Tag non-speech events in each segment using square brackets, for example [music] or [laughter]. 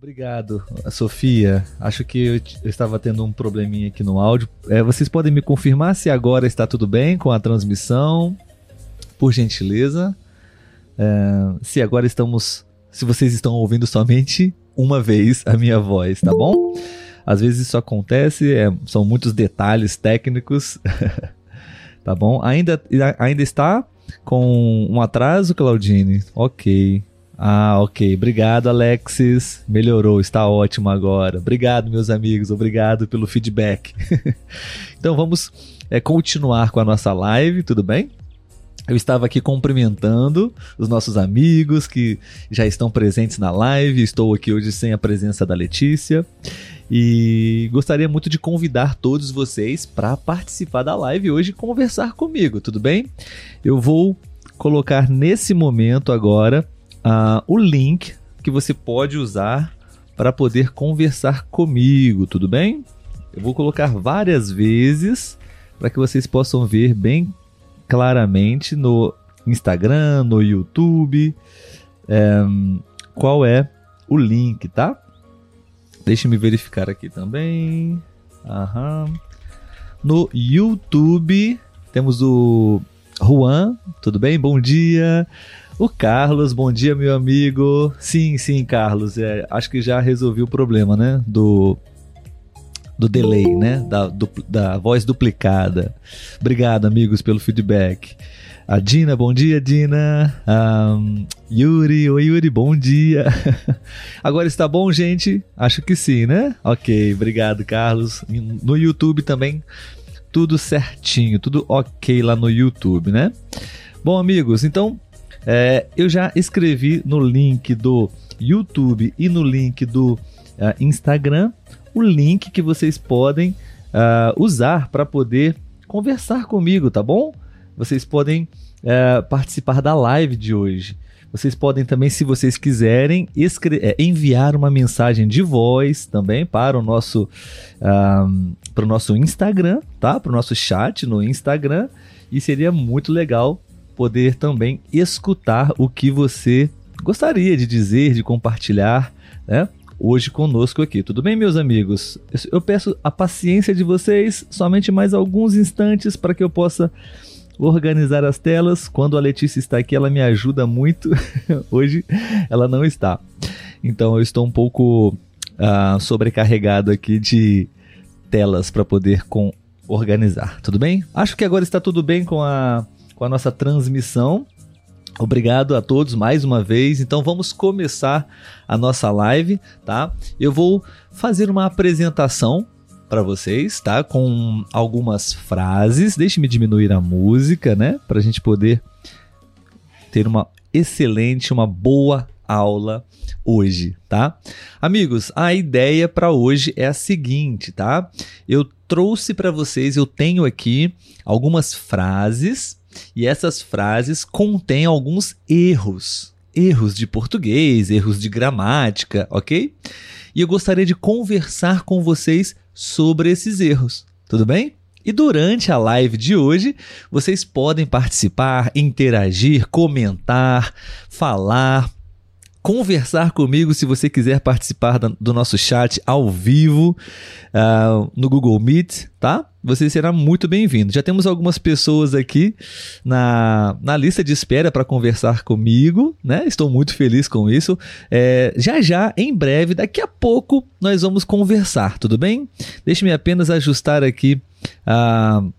Obrigado, Sofia. Acho que eu, eu, estava tendo um probleminha aqui no áudio. É, vocês podem me confirmar se agora está tudo bem com a transmissão, por gentileza. É, se agora estamos. Se vocês estão ouvindo somente uma vez a minha voz, tá bom? Às vezes isso acontece, é, são muitos detalhes técnicos. [laughs] tá bom? Ainda, ainda está com um atraso, Claudine? Ok. Ah, ok. Obrigado, Alexis. Melhorou, está ótimo agora. Obrigado, meus amigos. Obrigado pelo feedback. [laughs] então vamos é, continuar com a nossa live, tudo bem? Eu estava aqui cumprimentando os nossos amigos que já estão presentes na live. Estou aqui hoje sem a presença da Letícia. E gostaria muito de convidar todos vocês para participar da live hoje e conversar comigo, tudo bem? Eu vou colocar nesse momento agora uh, o link que você pode usar para poder conversar comigo, tudo bem? Eu vou colocar várias vezes para que vocês possam ver bem claramente no Instagram, no YouTube, é, qual é o link, tá? Deixe-me verificar aqui também. Aham. No YouTube temos o Juan, tudo bem? Bom dia. O Carlos, bom dia, meu amigo. Sim, sim, Carlos. É, acho que já resolvi o problema, né? Do do delay, né? Da, do, da voz duplicada. Obrigado, amigos, pelo feedback. A Dina, bom dia, Dina. Um, Yuri, oi, Yuri, bom dia. [laughs] Agora está bom, gente? Acho que sim, né? Ok, obrigado, Carlos. No YouTube também, tudo certinho, tudo ok lá no YouTube, né? Bom, amigos, então é, eu já escrevi no link do YouTube e no link do uh, Instagram o link que vocês podem uh, usar para poder conversar comigo, tá bom? Vocês podem uh, participar da live de hoje. Vocês podem também, se vocês quiserem, enviar uma mensagem de voz também para o nosso, uh, para o nosso Instagram, tá? Para o nosso chat no Instagram. E seria muito legal poder também escutar o que você gostaria de dizer, de compartilhar, né? hoje conosco aqui. Tudo bem, meus amigos? Eu peço a paciência de vocês, somente mais alguns instantes para que eu possa organizar as telas. Quando a Letícia está aqui, ela me ajuda muito. [laughs] hoje ela não está. Então eu estou um pouco uh, sobrecarregado aqui de telas para poder com organizar. Tudo bem? Acho que agora está tudo bem com a, com a nossa transmissão. Obrigado a todos mais uma vez. Então vamos começar a nossa live, tá? Eu vou fazer uma apresentação para vocês, tá? Com algumas frases. Deixe-me diminuir a música, né? Para a gente poder ter uma excelente, uma boa aula hoje, tá? Amigos, a ideia para hoje é a seguinte, tá? Eu trouxe para vocês, eu tenho aqui algumas frases e essas frases contêm alguns erros. Erros de português, erros de gramática, ok? E eu gostaria de conversar com vocês sobre esses erros, tudo bem? E durante a live de hoje, vocês podem participar, interagir, comentar, falar, conversar comigo se você quiser participar do nosso chat ao vivo uh, no Google Meet, tá? Você será muito bem-vindo. Já temos algumas pessoas aqui na, na lista de espera para conversar comigo, né? Estou muito feliz com isso. É, já já, em breve, daqui a pouco, nós vamos conversar, tudo bem? Deixe-me apenas ajustar aqui uh,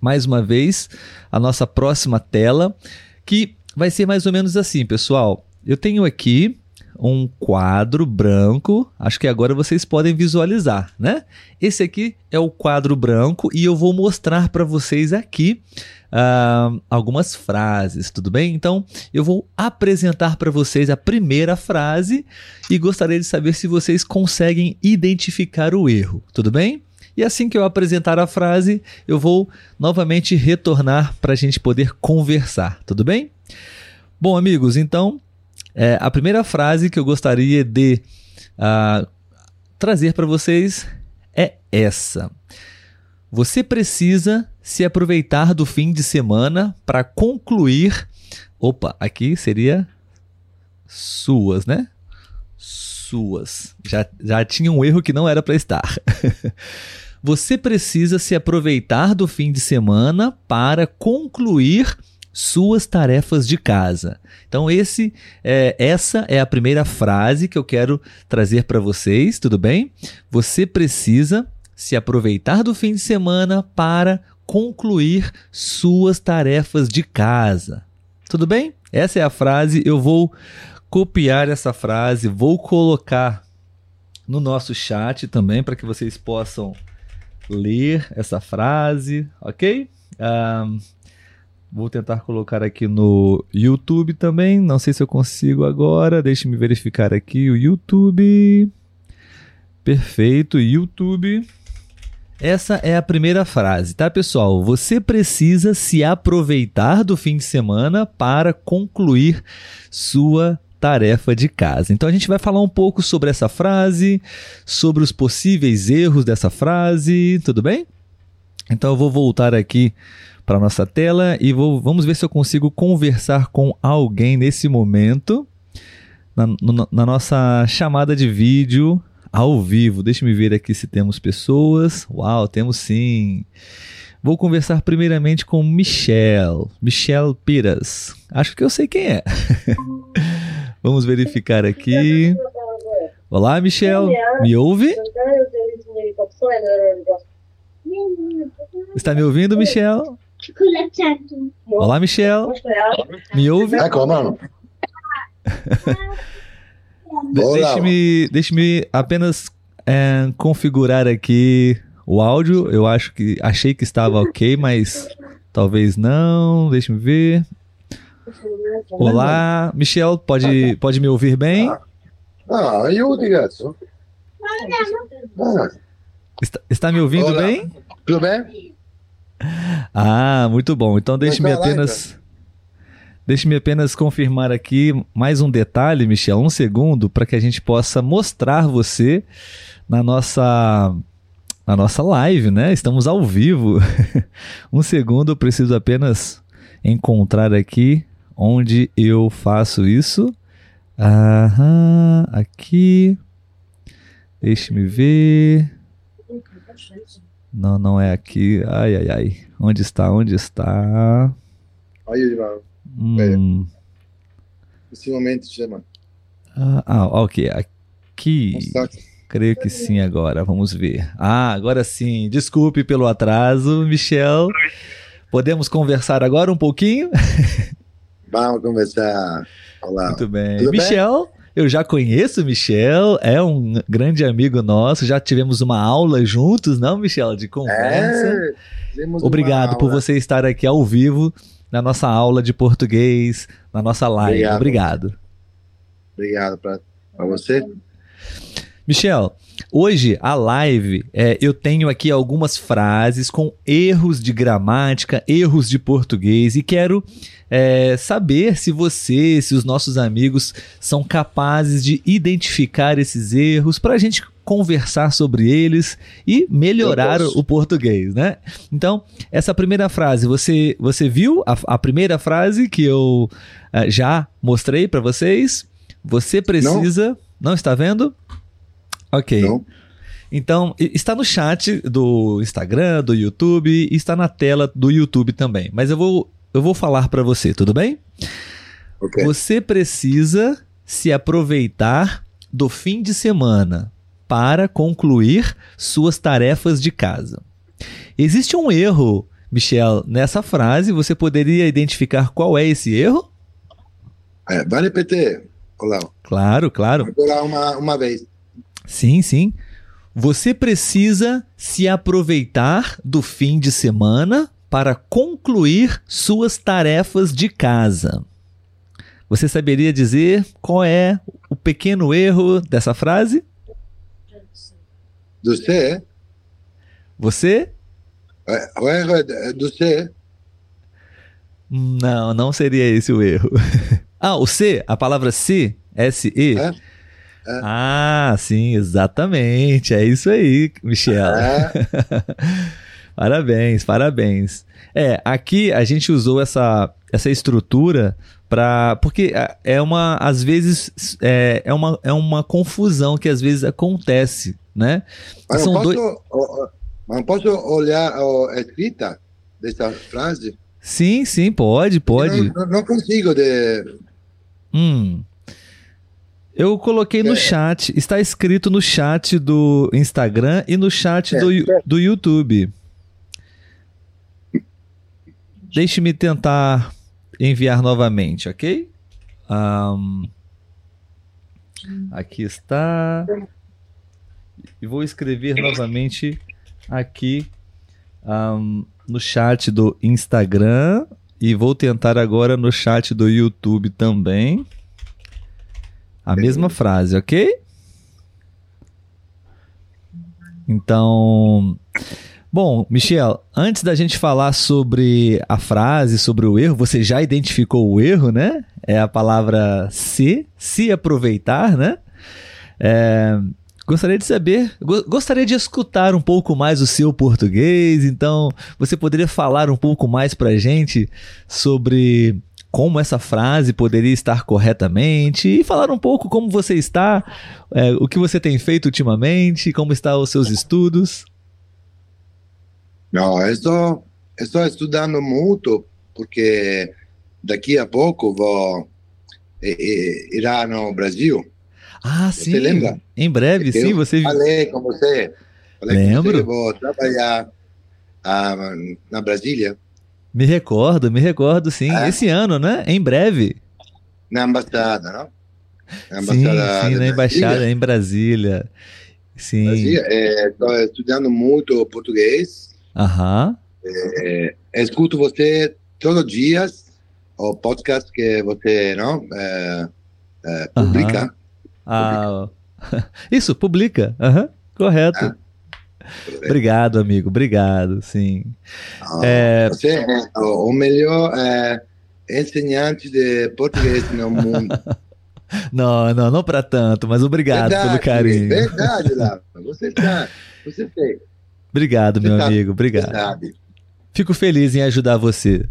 mais uma vez a nossa próxima tela, que vai ser mais ou menos assim, pessoal. Eu tenho aqui um quadro branco, acho que agora vocês podem visualizar, né? Esse aqui é o quadro branco e eu vou mostrar para vocês aqui uh, algumas frases, tudo bem? Então eu vou apresentar para vocês a primeira frase e gostaria de saber se vocês conseguem identificar o erro, tudo bem? E assim que eu apresentar a frase, eu vou novamente retornar para a gente poder conversar, tudo bem? Bom, amigos, então é, a primeira frase que eu gostaria de uh, trazer para vocês é essa. Você precisa se aproveitar do fim de semana para concluir. Opa, aqui seria suas, né? suas. Já, já tinha um erro que não era para estar. [laughs] Você precisa se aproveitar do fim de semana para concluir suas tarefas de casa. Então esse é, essa é a primeira frase que eu quero trazer para vocês, tudo bem? Você precisa se aproveitar do fim de semana para concluir suas tarefas de casa. Tudo bem? Essa é a frase. Eu vou copiar essa frase, vou colocar no nosso chat também para que vocês possam ler essa frase, ok? Um, vou tentar colocar aqui no YouTube também. Não sei se eu consigo agora. Deixe-me verificar aqui o YouTube. Perfeito, YouTube. Essa é a primeira frase, tá, pessoal? Você precisa se aproveitar do fim de semana para concluir sua tarefa de casa. Então a gente vai falar um pouco sobre essa frase, sobre os possíveis erros dessa frase, tudo bem? Então eu vou voltar aqui para nossa tela e vou, vamos ver se eu consigo conversar com alguém nesse momento na, no, na nossa chamada de vídeo ao vivo. Deixa me ver aqui se temos pessoas. Uau, temos sim. Vou conversar primeiramente com Michel, Michel Piras. Acho que eu sei quem é. [laughs] Vamos verificar aqui. Olá, Michel. Me ouve? Está me ouvindo, Olá, Michel. Me ouve? É, como? [laughs] Deixe-me deixe apenas é, configurar aqui o áudio. Eu acho que achei que estava ok, mas talvez não. Deixe-me ver. Olá, Michel, pode, pode me ouvir bem? Ah, eu direto. Está, está me ouvindo Olá. bem? Tudo bem? [laughs] Ah, muito bom. Então deixe-me apenas Deixe-me apenas confirmar aqui mais um detalhe, Michel, um segundo, para que a gente possa mostrar você na nossa na nossa live, né? Estamos ao vivo. [laughs] um segundo, eu preciso apenas encontrar aqui onde eu faço isso. Aham, aqui. Deixe-me ver. Não, não é aqui. Ai, ai, ai. Onde está? Onde está? Aí, Hum. Esse momento chama. Ah, ah, ok. Aqui. Creio que sim agora. Vamos ver. Ah, agora sim. Desculpe pelo atraso, Michel. Podemos conversar agora um pouquinho? [laughs] Vamos conversar. Olá. Muito bem. Tudo Michel, bem? Eu já conheço o Michel, é um grande amigo nosso, já tivemos uma aula juntos, não, Michel, de conversa. É, Obrigado por você estar aqui ao vivo na nossa aula de português, na nossa live. Obrigado. Obrigado, para você. Michel, hoje a live é, eu tenho aqui algumas frases com erros de gramática, erros de português e quero é, saber se você, se os nossos amigos são capazes de identificar esses erros para a gente conversar sobre eles e melhorar o português, né? Então, essa primeira frase, você, você viu a, a primeira frase que eu uh, já mostrei para vocês? Você precisa. Não. Não está vendo? Ok. Não. Então, está no chat do Instagram, do YouTube e está na tela do YouTube também. Mas eu vou, eu vou falar para você, tudo bem? Okay. Você precisa se aproveitar do fim de semana para concluir suas tarefas de casa. Existe um erro, Michel, nessa frase. Você poderia identificar qual é esse erro? É, vai repetir, Olá. Claro, claro. Agora uma, uma vez. Sim, sim. Você precisa se aproveitar do fim de semana para concluir suas tarefas de casa. Você saberia dizer qual é o pequeno erro dessa frase? Do C. Você? É, o erro é do C. Não, não seria esse o erro. [laughs] ah, o C, a palavra se, S-E. É? É. Ah, sim, exatamente. É isso aí, Michel. É. [laughs] parabéns, parabéns. É, aqui a gente usou essa, essa estrutura para porque é uma às vezes é, é, uma, é uma confusão que às vezes acontece, né? Mas São não posso, dois... não posso olhar a escrita dessa frase? Sim, sim, pode, pode. Não, não- não consigo de... Hum. Eu coloquei no É. chat, está escrito no chat do Instagram e no chat É, do, Yu- é. do YouTube. Deixe-me tentar enviar novamente, ok? Ahn, aqui está. E vou escrever novamente aqui ahn, no chat do Instagram. E vou tentar agora no chat do YouTube também. A mesma frase, ok? Então, bom, Michel, antes da gente falar sobre a frase, sobre o erro, você já identificou o erro, né? É a palavra se, se aproveitar, né? É, gostaria de saber, go- gostaria de escutar um pouco mais o seu português, então você poderia falar um pouco mais pra gente sobre como essa frase poderia estar corretamente e falar um pouco como você está, é, o que você tem feito ultimamente, como estão os seus estudos. Não, estou, estou estudando muito, porque daqui a pouco vou eh, eh, ir no Brasil. Ah, Você sim. lembra? Em breve, Eu sim, você. Falei com você. Falei Lembro. com você, vou trabalhar ah, na Brasília, Me recordo, me recordo, sim. É? Esse ano, né? Em breve. na embaixada, não? Na Sim, embaixada sim, de na embaixada Brasília. em Brasília. Sim. Brasília. Estou estudando muito português. Aham. Eh, escuto você todos os dias, o podcast que você não eh, eh, publica. Ah, [laughs] isso, publica. Aham. Correto. Obrigado, amigo. Obrigado, sim. Ah, É. Você é o melhor eh, ensinante de português no mundo. [laughs] Não, não, não para tanto, mas obrigado pelo carinho. Verdade, Lava. [laughs] Você sabe. Você tem. Obrigado, meu Você sabe. amigo. Você Obrigado. Fico feliz em ajudar você.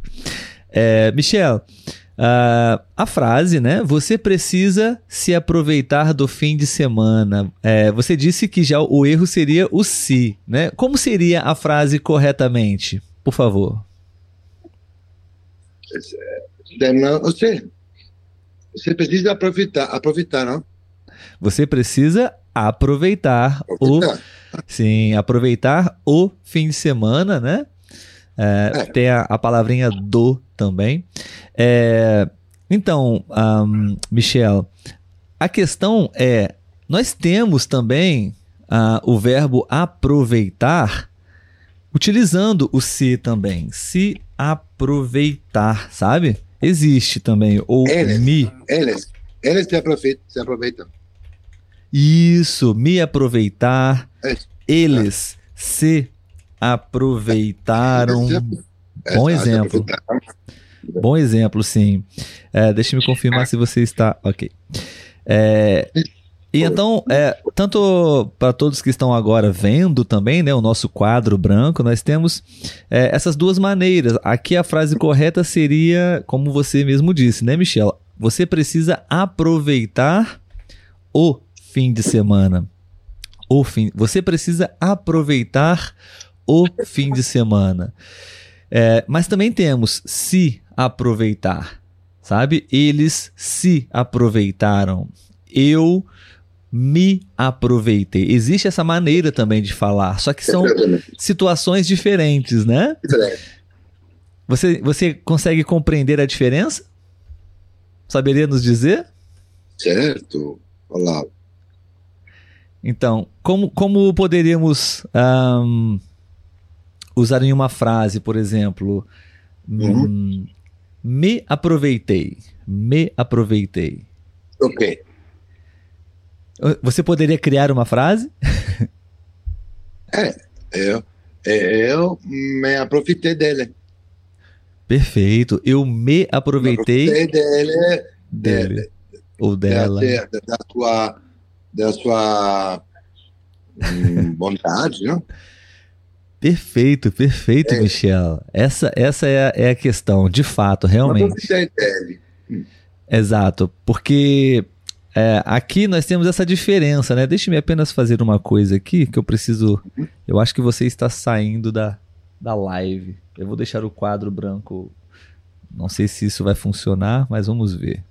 É, Michel, ah, a frase, né? Você precisa se aproveitar do fim de semana. É, você disse que já o erro seria o se, né? Como seria a frase corretamente? Por favor. Então, não, Você, você precisa aproveitar, aproveitar, não? Você precisa aproveitar o Aproveitar. Sim, aproveitar o fim de semana, né? É, É. Tem a, a palavrinha do também. É, então, ahm, Michel, a questão é: nós temos também ah, o verbo aproveitar utilizando o se também. Se aproveitar, sabe? Existe também. Ou Eles. me. Eles, eles se aproveitam. Se aproveitam. Isso, me aproveitar. É. Eles se aproveitaram. Eles se- Bom é, exemplo. Bom exemplo, sim. É, Deixa-me confirmar se você está. Ok. É, e então, é, tanto para todos que estão agora vendo também, né, o nosso quadro branco, nós temos é, essas duas maneiras. Aqui a frase correta seria, como você mesmo disse, né, Michel? Você precisa aproveitar o fim de semana. O fim. Você precisa aproveitar o fim de semana. É, mas também temos se aproveitar, sabe? Eles se aproveitaram. Eu me aproveitei. Existe essa maneira também de falar, só que são situações diferentes, né? Você, você consegue compreender a diferença? Saberia nos dizer? Certo. Olá. Então, como, como poderíamos ahm, usar em uma frase, por exemplo, Uhum. hum, me aproveitei, me aproveitei. Ok. Você poderia criar uma frase? [laughs] Eu, eu me aproveitei dele. Perfeito. Eu me Me aproveitei dele, dele ou dela. Da, da, da sua, da sua hum, [laughs] vontade, não? Perfeito, perfeito, é. Michel. Essa, essa é, a, é a questão, de fato, realmente. Exato, porque é, aqui nós temos essa diferença, né? Deixe-me apenas fazer uma coisa aqui que eu preciso. Eu acho que você está saindo da, da live. Eu vou deixar o quadro branco. Não sei se isso vai funcionar, mas vamos ver.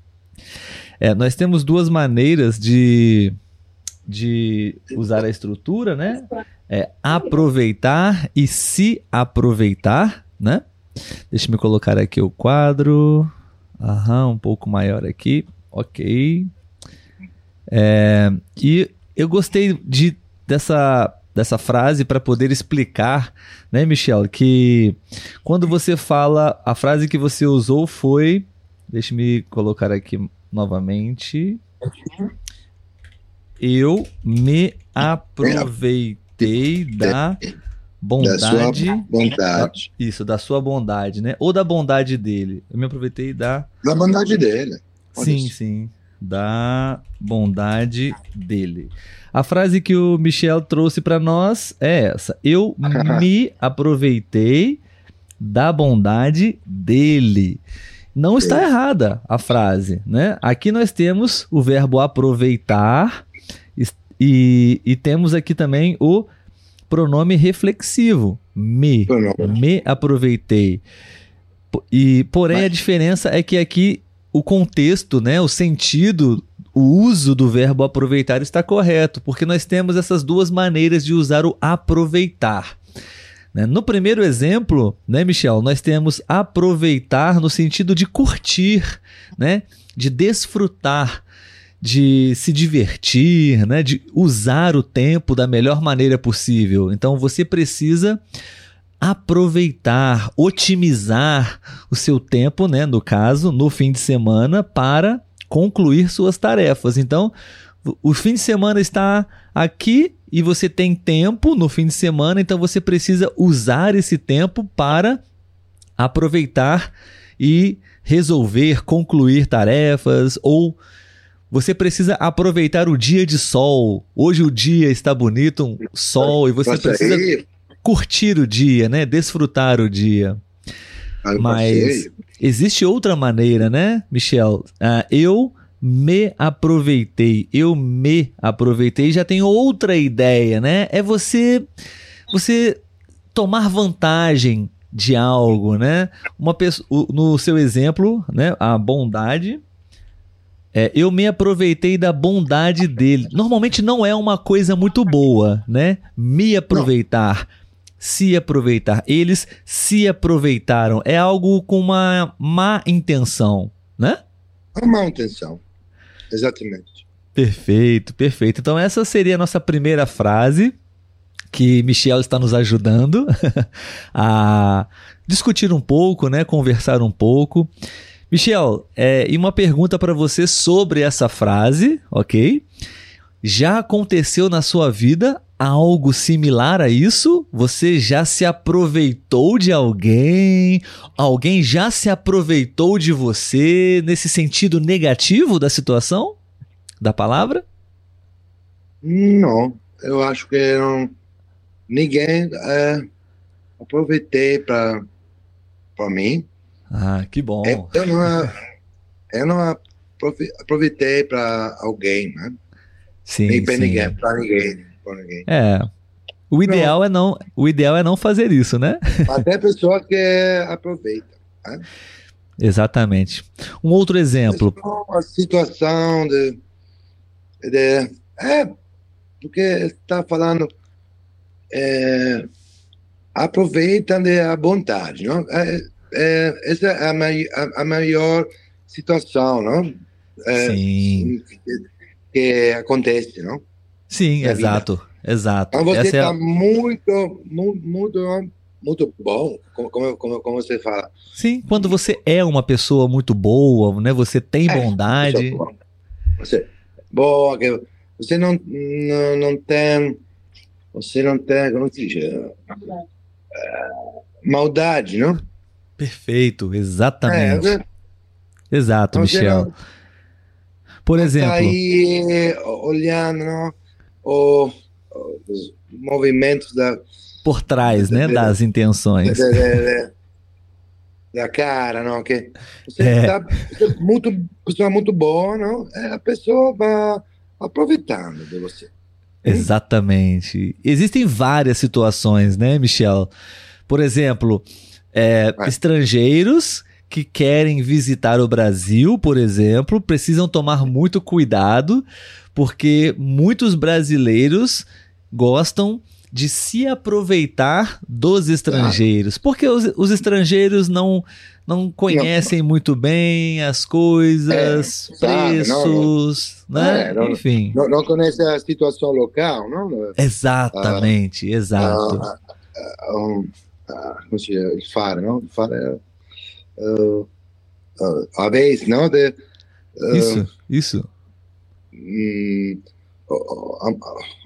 É, nós temos duas maneiras de, de usar a estrutura, né? É aproveitar e se aproveitar, né? Deixa me colocar aqui o quadro. Aham, um pouco maior aqui. Ok. É, e eu gostei de, dessa, dessa frase para poder explicar, né, Michel, que quando você fala, a frase que você usou foi. Deixa-me colocar aqui novamente. Eu me aproveitei da bondade. Da bondade. Da, isso, da sua bondade, né? Ou da bondade dele. Eu me aproveitei da. Da bondade dele. sim, sim da bondade dele. A frase que o Michel trouxe para nós é essa: Eu [laughs] me aproveitei da bondade dele. Não está errada a frase, né? Aqui nós temos o verbo aproveitar e, e temos aqui também o pronome reflexivo, me, me aproveitei. E porém Mas... a diferença é que aqui o contexto, né, o sentido, o uso do verbo aproveitar está correto, porque nós temos essas duas maneiras de usar o aproveitar. Né? No primeiro exemplo, né, Michel, nós temos aproveitar no sentido de curtir, né, de desfrutar, de se divertir, né, de usar o tempo da melhor maneira possível. Então você precisa aproveitar, otimizar o seu tempo, né, no caso, no fim de semana, para concluir suas tarefas. Então, o fim de semana está aqui e você tem tempo no fim de semana, então você precisa usar esse tempo para aproveitar e resolver, concluir tarefas ou você precisa aproveitar o dia de sol. Hoje o dia está bonito, um sol e você precisa curtir o dia, né? Desfrutar o dia. Ah, Mas existe outra maneira, né, Michel? Uh, eu me aproveitei, eu me aproveitei, já tem outra ideia, né? É você você tomar vantagem de algo, né? Uma pessoa, no seu exemplo, né, a bondade, é, eu me aproveitei da bondade dele. Normalmente não é uma coisa muito boa, né? Me aproveitar. Não se aproveitar. Eles se aproveitaram. É algo com uma má intenção, né? Uma má intenção. Exatamente. Perfeito, perfeito. Então, essa seria a nossa primeira frase que Michel está nos ajudando [laughs] a discutir um pouco, né? Conversar um pouco. Michel, é, e uma pergunta para você sobre essa frase, ok? Já aconteceu na sua vida algo similar a isso? Você já se aproveitou de alguém? Alguém já se aproveitou de você nesse sentido negativo da situação? Da palavra? Não, eu acho que não, ninguém é, aproveitei para mim. Ah, que bom. Eu não, eu não aproveitei para alguém, né? Sim, Nem para ninguém, para ninguém. É. O ideal não. é não, o ideal é não fazer isso, né? [laughs] Até a pessoa que aproveita. Né? Exatamente. Um outro exemplo. A situação de, de é porque está falando é, aproveita a vontade, não? É, é, essa é a, mai, a, a maior situação, não? É, Sim. Que, que acontece, não? Sim, exato, vida. exato. Então você está é a... muito, muito, muito, bom, como, como, como você fala. Sim, quando você é uma pessoa muito boa, né? Você tem é, bondade. Você, boa, que você não, não, não tem, você não tem, como se diz, maldade, não? Perfeito, exatamente. É, Exato, Michel. Não, Por tá exemplo. Aí olhando, não? o, os movimentos da, por trás, né, das intenções. Da cara, não, que você é. tá muito, pessoa muito boa, não? É, a pessoa vai aproveitando de você. Exatamente. Existem várias situações, né, Michel? Por exemplo, é, estrangeiros que querem visitar o Brasil, por exemplo, precisam tomar muito cuidado, porque muitos brasileiros gostam de se aproveitar dos estrangeiros, porque os, os estrangeiros não não conhecem muito bem as coisas, é, preços, não, né? É, não, Enfim. Não, não conhece a situação local, não? Exatamente, ah, exato. Ah, ah, um, ah? Il fare, não? Il fare, uh, uh, a vez, não? De, uh, isso, isso. Hum,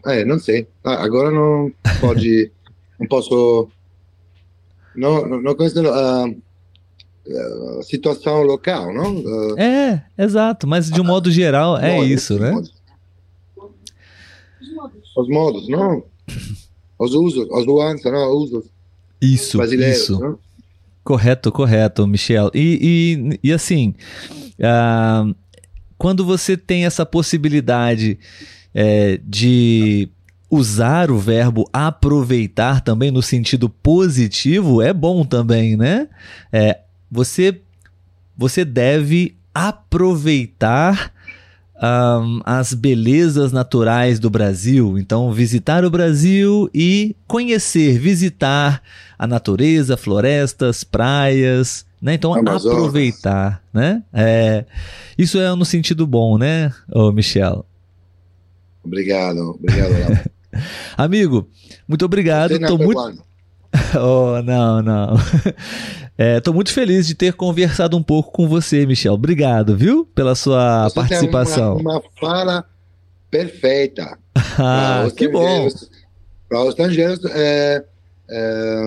é, não sei. agora não pode. [laughs] não posso. Não, não conheço a, a situação local, não? É, exato. Mas de um modo geral é modos, isso, né? Modos. Os modos, não? [laughs] Os usos, os nuances, não? Os usos. Isso, isso. Não? Correto, correto, Michel. E, e, e assim, uh, quando você tem essa possibilidade é, de usar o verbo aproveitar também no sentido positivo é bom também, né? É, você, você deve aproveitar um, as belezas naturais do Brasil. Então, visitar o Brasil e conhecer, visitar a natureza, florestas, praias. Né? Então, Amazonas. aproveitar. Né? É, isso é no sentido bom, né, ô Michel? Obrigado, obrigado. [laughs] Amigo, muito obrigado. Tô muito... [laughs] oh, não, não. [laughs] É, tô muito feliz de ter conversado um pouco com você, Michel. Obrigado, viu, pela sua você participação. Uma, uma fala perfeita. [laughs] ah, que bom. Para os estrangeiros é, é,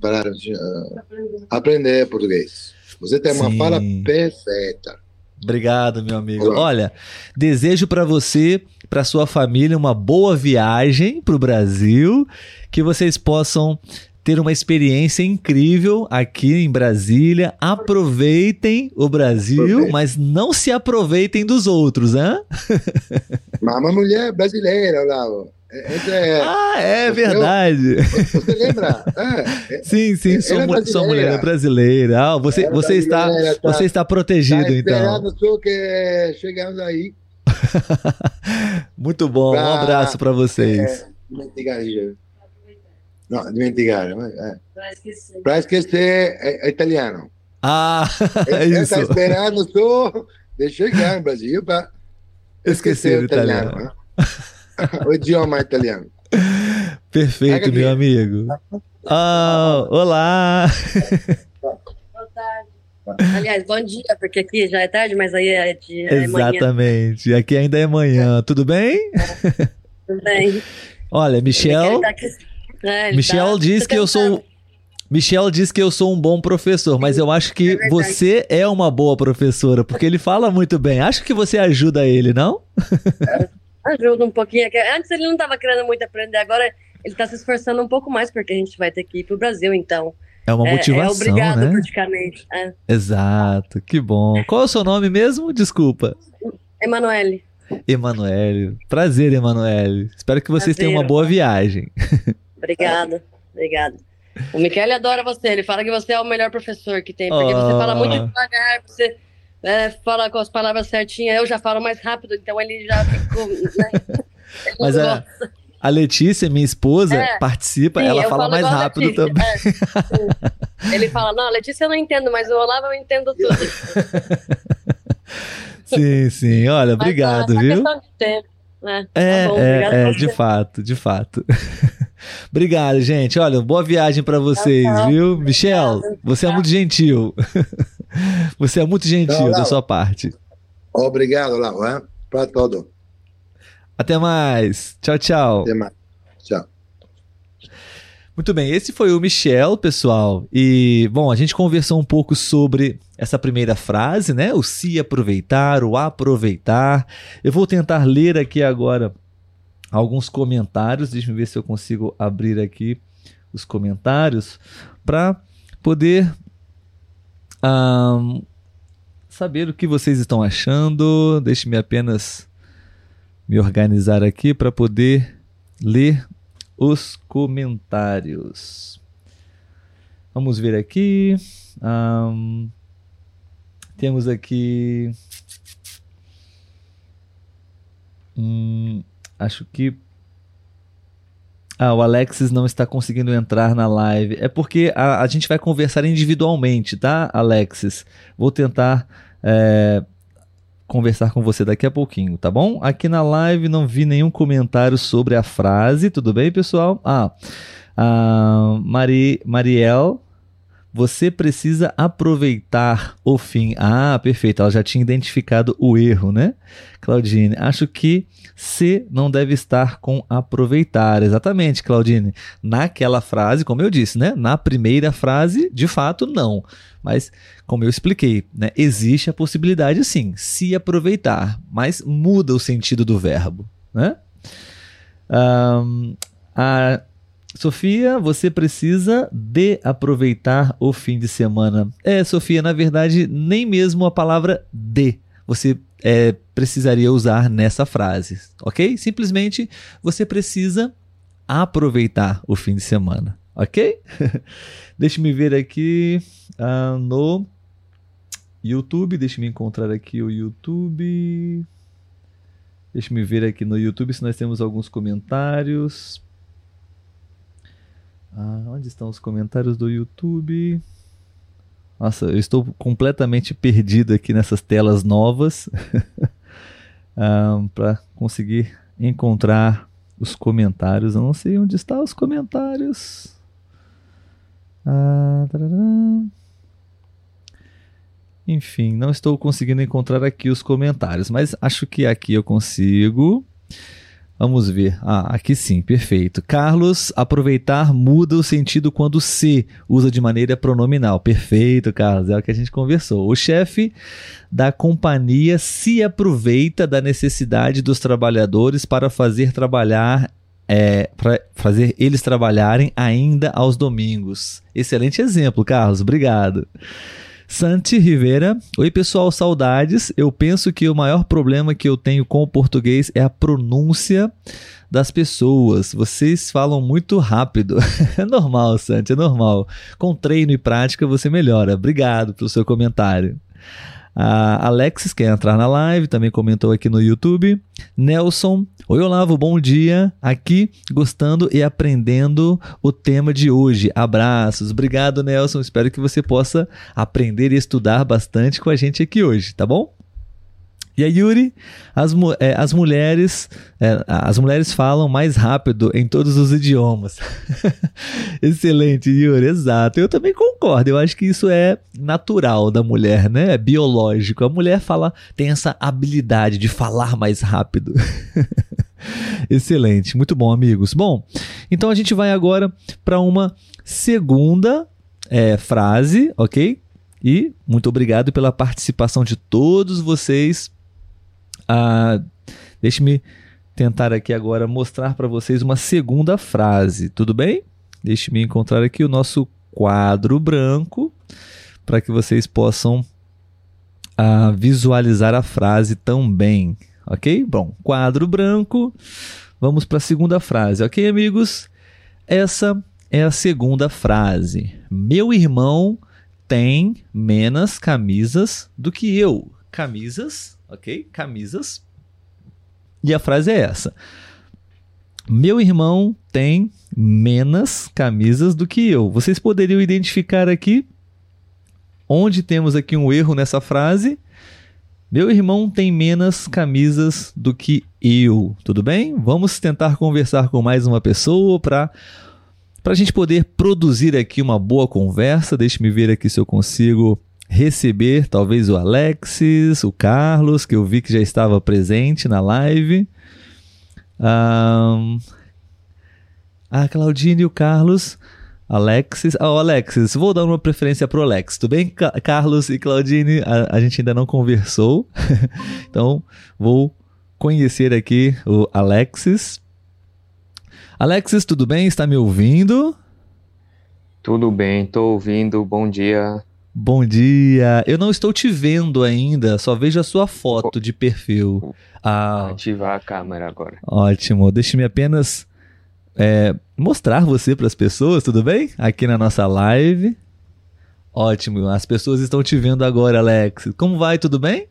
para uh, aprender português. Você tem Sim. uma fala perfeita. Obrigado, meu amigo. Olá. Olha, desejo para você, para sua família, uma boa viagem para o Brasil, que vocês possam ter uma experiência incrível aqui em Brasília. Aproveitem o Brasil, mas não se aproveitem dos outros, hein? [laughs] Mas uma mulher brasileira, Olavo. É, ah, é verdade. Você lembra? [laughs] É, sim, sim, sou, é sou mulher brasileira. Ah, você, você, está, tá, você está protegido, tá então. Só que chegamos aí. [laughs] Muito bom, pra, um abraço para vocês. É, dimenticar, não, dimenticar. É. Para esquecer. Para esquecer é, é, italiano. Ah, é isso. [laughs] Está esperando só de chegar no Brasil para esquecer, esquecer o italiano. italiano. Né? o idioma italiano. Perfeito, meu amigo. Oh, olá! Boa tarde. Aliás, bom dia, porque aqui já é tarde, mas aí é, de, é Exatamente. Aqui ainda é manhã. Tudo bem? Tudo bem. Olha, Michel. Tá é, Michel tá diz que eu sou. Michel diz que eu sou um bom professor, mas eu acho que é você é uma boa professora, porque ele fala muito bem. Acho que você ajuda ele, não? É, ajuda um pouquinho. Antes ele não estava querendo muito aprender, agora ele está se esforçando um pouco mais, porque a gente vai ter que ir para o Brasil, então. É uma motivação, é, é obrigado, né? praticamente. É. Exato, que bom. Qual é o seu nome mesmo? Desculpa. Emanuele. Emanuele. Prazer, Emanuele. Espero que vocês Prazer. tenham uma boa viagem. [laughs] Obrigada, obrigada. O Michele adora você, ele fala que você é o melhor professor que tem, porque oh. você fala muito devagar, você é, fala com as palavras certinhas, eu já falo mais rápido, então ele já ficou. Né? [laughs] Mas a, a Letícia, minha esposa, é, participa, sim, ela fala mais rápido também. É, ele fala: Não, Letícia eu não entendo, mas o Olavo eu entendo tudo. [laughs] sim, sim, olha, mas, obrigado, é viu? De tempo, né? É, tá bom, é, é de fato, de fato. Obrigado, gente. Olha, boa viagem para vocês, viu? Michel, você é muito gentil. [laughs] Você é muito gentil não, da sua parte. Obrigado, Lau, hein? para todo. Até mais. Tchau, tchau. Até mais. Tchau. Muito bem, esse foi o Michel, pessoal. E, bom, a gente conversou um pouco sobre essa primeira frase, né? O se aproveitar, o aproveitar. Eu vou tentar ler aqui agora alguns comentários. Deixa eu ver se eu consigo abrir aqui os comentários para poder um, saber o que vocês estão achando. Deixe-me apenas me organizar aqui para poder ler os comentários. Vamos ver aqui. Um, temos aqui. Hum, acho que. Ah, o Alexis não está conseguindo entrar na live. É porque a, a gente vai conversar individualmente, tá, Alexis? Vou tentar é, conversar com você daqui a pouquinho, tá bom? Aqui na live não vi nenhum comentário sobre a frase, tudo bem, pessoal? Ah, a Mari, Mariel você precisa aproveitar o fim. Ah, perfeito. Ela já tinha identificado o erro, né? Claudine, acho que se não deve estar com aproveitar. Exatamente, Claudine. Naquela frase, como eu disse, né? Na primeira frase, de fato, não. Mas, como eu expliquei, né? existe a possibilidade sim, se aproveitar, mas muda o sentido do verbo, né? Um, a Sofia, você precisa de aproveitar o fim de semana. É, Sofia, na verdade, nem mesmo a palavra de você é, precisaria usar nessa frase, ok? Simplesmente você precisa aproveitar o fim de semana, ok? [laughs] deixe-me ver aqui uh, no YouTube, deixe-me encontrar aqui o YouTube. Deixe-me ver aqui no YouTube se nós temos alguns comentários. Ah, onde estão os comentários do YouTube? Nossa, eu estou completamente perdido aqui nessas telas novas [laughs] ah, para conseguir encontrar os comentários. Eu não sei onde estão os comentários. Ah, Enfim, não estou conseguindo encontrar aqui os comentários, mas acho que aqui eu consigo. Vamos ver. Ah, aqui sim, perfeito. Carlos, aproveitar muda o sentido quando se usa de maneira pronominal. Perfeito, Carlos, é o que a gente conversou. O chefe da companhia se aproveita da necessidade dos trabalhadores para fazer trabalhar é, para fazer eles trabalharem ainda aos domingos. Excelente exemplo, Carlos. Obrigado. Santi Rivera. Oi, pessoal, saudades. Eu penso que o maior problema que eu tenho com o português é a pronúncia das pessoas. Vocês falam muito rápido. [laughs] é normal, Santi, é normal. Com treino e prática você melhora. Obrigado pelo seu comentário. A Alexis quer entrar na live, também comentou aqui no YouTube. Nelson, oi Olavo, bom dia. Aqui gostando e aprendendo o tema de hoje. Abraços. Obrigado, Nelson. Espero que você possa aprender e estudar bastante com a gente aqui hoje, tá bom? E a Yuri, as, é, as mulheres é, as mulheres falam mais rápido em todos os idiomas. [laughs] Excelente, Yuri, exato. Eu também concordo. Eu acho que isso é natural da mulher, né? É biológico. A mulher fala, tem essa habilidade de falar mais rápido. [laughs] Excelente, muito bom, amigos. Bom, então a gente vai agora para uma segunda é, frase, ok? E muito obrigado pela participação de todos vocês ah, Deixe-me tentar aqui agora mostrar para vocês uma segunda frase, tudo bem? Deixe-me encontrar aqui o nosso quadro branco para que vocês possam ah, visualizar a frase também, ok? Bom, quadro branco. Vamos para a segunda frase, ok, amigos? Essa é a segunda frase. Meu irmão tem menos camisas do que eu. Camisas ok? Camisas. E a frase é essa: Meu irmão tem menos camisas do que eu. Vocês poderiam identificar aqui onde temos aqui um erro nessa frase? Meu irmão tem menos camisas do que eu. Tudo bem? Vamos tentar conversar com mais uma pessoa para para a gente poder produzir aqui uma boa conversa. Deixe-me ver aqui se eu consigo receber talvez o Alexis, o Carlos, que eu vi que já estava presente na live. Um, a Claudine e o Carlos. Alexis. Oh, Alexis, vou dar uma preferência pro Alex. Tudo bem, Carlos e Claudine? A, a gente ainda não conversou. [laughs] então, vou conhecer aqui o Alexis. Alexis, tudo bem? Está me ouvindo? Tudo bem, estou ouvindo. Bom dia. Bom dia. Eu não estou te vendo ainda, só vejo a sua foto de perfil. Ah, ativar a câmera agora. Ótimo. Deixe-me apenas é, mostrar você para as pessoas, tudo bem? Aqui na nossa live. Ótimo. As pessoas estão te vendo agora, Alex. Como vai? Tudo bem?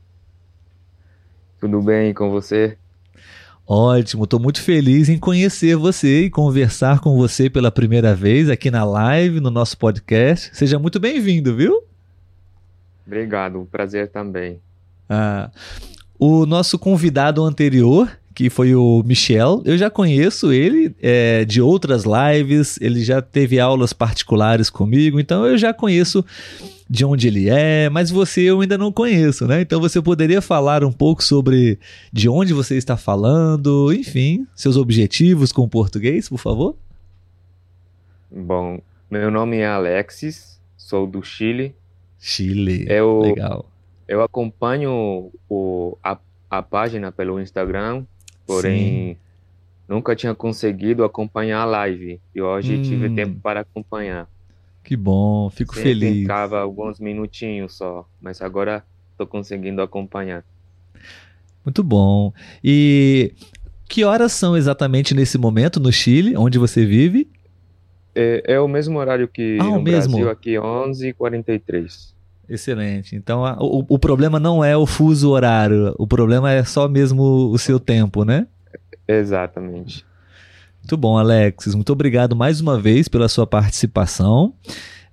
Tudo bem com você? Ótimo, estou muito feliz em conhecer você e conversar com você pela primeira vez aqui na live, no nosso podcast. Seja muito bem-vindo, viu? Obrigado, um prazer também. Ah, o nosso convidado anterior, que foi o Michel, eu já conheço ele é, de outras lives, ele já teve aulas particulares comigo, então eu já conheço de onde ele é, mas você eu ainda não conheço, né? Então você poderia falar um pouco sobre de onde você está falando, enfim, seus objetivos com o português, por favor? Bom, meu nome é Alexis, sou do Chile. Chile, eu, legal. Eu acompanho o, a, a página pelo Instagram, porém Sim. nunca tinha conseguido acompanhar a live e hoje hum. tive tempo para acompanhar. Que bom, fico Sempre feliz. Ficava alguns minutinhos só, mas agora estou conseguindo acompanhar. Muito bom. E que horas são exatamente nesse momento no Chile, onde você vive? É, é o mesmo horário que ah, no mesmo. Brasil, aqui 11h43. Excelente. Então a, o, o problema não é o fuso horário, o problema é só mesmo o seu tempo, né? Exatamente. Muito bom, Alexis. Muito obrigado mais uma vez pela sua participação.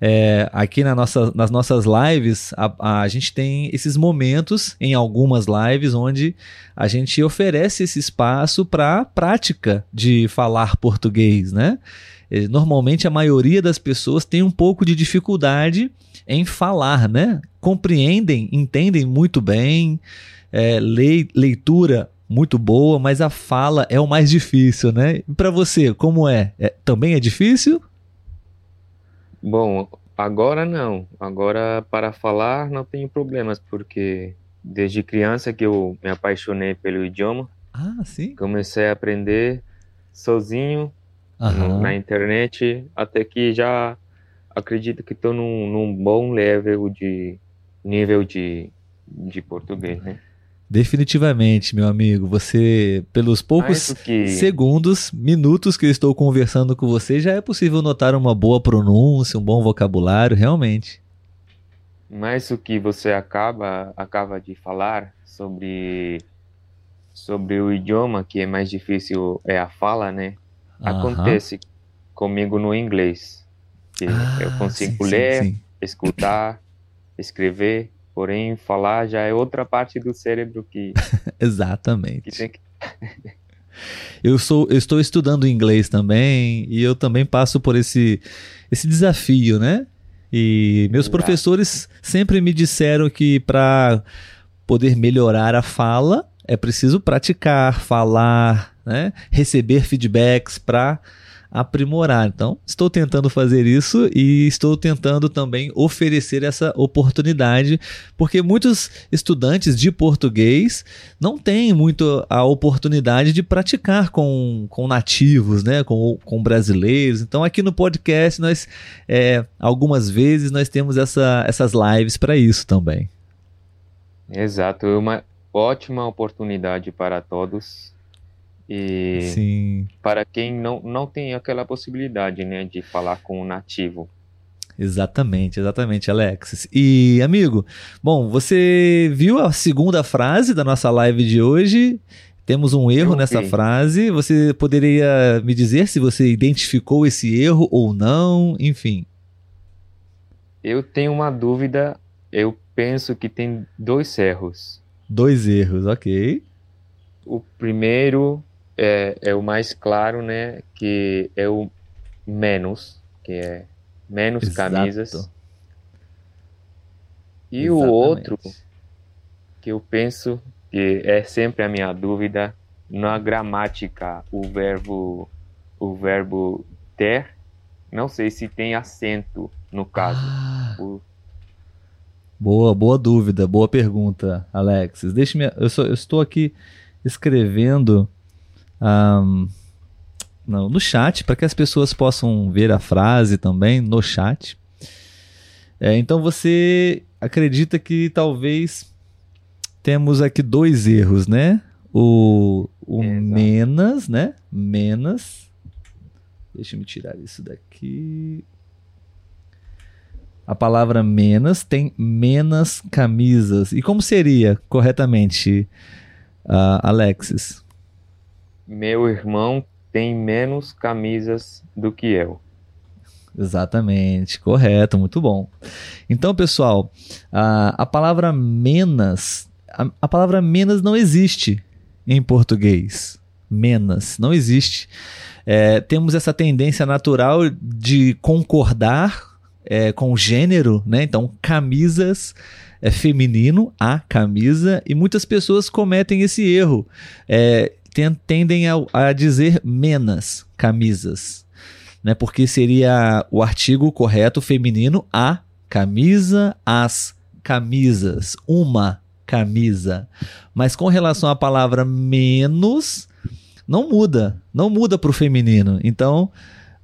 É, aqui na nossa, nas nossas lives, a, a, gente tem esses momentos em algumas lives onde a gente oferece esse espaço para prática de falar português, né? É, normalmente a maioria das pessoas tem um pouco de dificuldade em falar, né? Compreendem, entendem muito bem, é, leitura muito boa, mas a fala é o mais difícil, né? Para você, como é? é? Também é difícil? Bom, agora não. Agora para falar não tenho problemas porque desde criança que eu me apaixonei pelo idioma. Ah, sim. Comecei a aprender sozinho no, na internet até que já acredito que estou num, num bom level de nível de, de português, né? Definitivamente, meu amigo. Você, pelos poucos que... segundos, minutos que eu estou conversando com você, já é possível notar uma boa pronúncia, um bom vocabulário, realmente. Mas o que você acaba acaba de falar sobre sobre o idioma que é mais difícil é a fala, né? Acontece comigo no inglês. Que ah, eu consigo sim, ler, sim, sim. escutar, escrever Porém, falar já é outra parte do cérebro que. [laughs] Exatamente. Que que... [laughs] eu, sou, eu estou estudando inglês também e eu também passo por esse, esse desafio, né? E meus Exato. professores sempre me disseram que para poder melhorar a fala é preciso praticar, falar, né? receber feedbacks para aprimorar. Então, estou tentando fazer isso e estou tentando também oferecer essa oportunidade, porque muitos estudantes de português não têm muito a oportunidade de praticar com, com nativos, né, com, com brasileiros. Então, aqui no podcast, nós é, algumas vezes nós temos essa, essas lives para isso também. Exato, é uma ótima oportunidade para todos e Sim. para quem não, não tem aquela possibilidade, né, de falar com o nativo. Exatamente, exatamente, Alexis. E, amigo, bom, você viu a segunda frase da nossa live de hoje? Temos um erro nessa frase. Você poderia me dizer se você identificou esse erro ou não? Enfim. Eu tenho uma dúvida. Eu penso que tem dois erros. Dois erros, ok. O primeiro é, é o mais claro, né? Que é o menos, que é menos Exato. camisas. E Exatamente. o outro que eu penso que é sempre a minha dúvida na gramática, o verbo o verbo ter, não sei se tem acento no caso. Ah. O... Boa, boa dúvida, boa pergunta, Alexis. Deixe-me, eu, eu estou aqui escrevendo um, não, no chat, para que as pessoas possam ver a frase também no chat. É, então você acredita que talvez temos aqui dois erros, né? O, o menos, né? Menos. Deixa eu me tirar isso daqui. A palavra menos tem menos camisas. E como seria corretamente, uh, Alexis? Meu irmão tem menos camisas do que eu. Exatamente, correto, muito bom. Então, pessoal, a, a palavra menos, a, a palavra menos não existe em português. Menos, não existe. É, temos essa tendência natural de concordar é, com gênero, né? Então, camisas é feminino, a camisa, e muitas pessoas cometem esse erro. É, tendem a, a dizer menos camisas, né? Porque seria o artigo correto feminino a camisa, as camisas, uma camisa. Mas com relação à palavra menos, não muda, não muda para o feminino. Então,